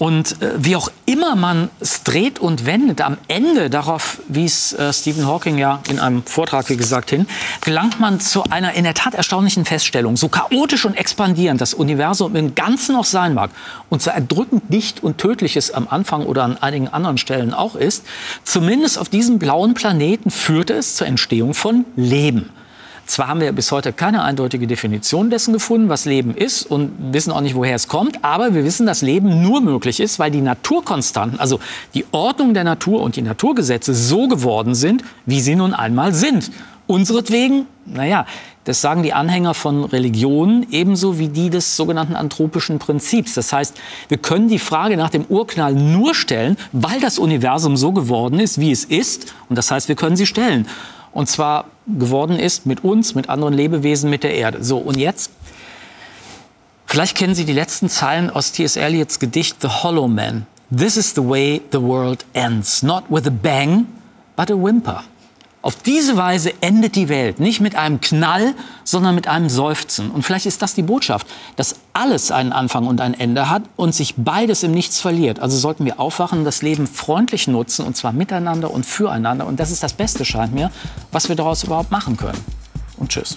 Und äh, wie auch immer man es dreht und wendet, am Ende darauf wies äh, Stephen Hawking ja in einem Vortrag, wie gesagt, hin, gelangt man zu einer in der Tat erstaunlichen Feststellung. So chaotisch und expandierend das Universum im Ganzen noch sein mag und so erdrückend dicht und tödlich es am Anfang oder an einigen anderen Stellen auch ist, zumindest auf diesem blauen Planeten führte es zur Entstehung von Leben. Zwar haben wir bis heute keine eindeutige Definition dessen gefunden, was Leben ist und wissen auch nicht, woher es kommt, aber wir wissen, dass Leben nur möglich ist, weil die Naturkonstanten, also die Ordnung der Natur und die Naturgesetze so geworden sind, wie sie nun einmal sind. Unseretwegen, naja, das sagen die Anhänger von Religionen ebenso wie die des sogenannten anthropischen Prinzips. Das heißt, wir können die Frage nach dem Urknall nur stellen, weil das Universum so geworden ist, wie es ist. Und das heißt, wir können sie stellen und zwar geworden ist mit uns, mit anderen Lebewesen, mit der Erde. So, und jetzt? Vielleicht kennen Sie die letzten Zeilen aus T.S. Eliots Gedicht The Hollow Man. This is the way the world ends, not with a bang, but a whimper. Auf diese Weise endet die Welt nicht mit einem Knall, sondern mit einem Seufzen. Und vielleicht ist das die Botschaft, dass alles einen Anfang und ein Ende hat und sich beides im Nichts verliert. Also sollten wir aufwachen, das Leben freundlich nutzen und zwar miteinander und füreinander. Und das ist das Beste, scheint mir, was wir daraus überhaupt machen können. Und tschüss.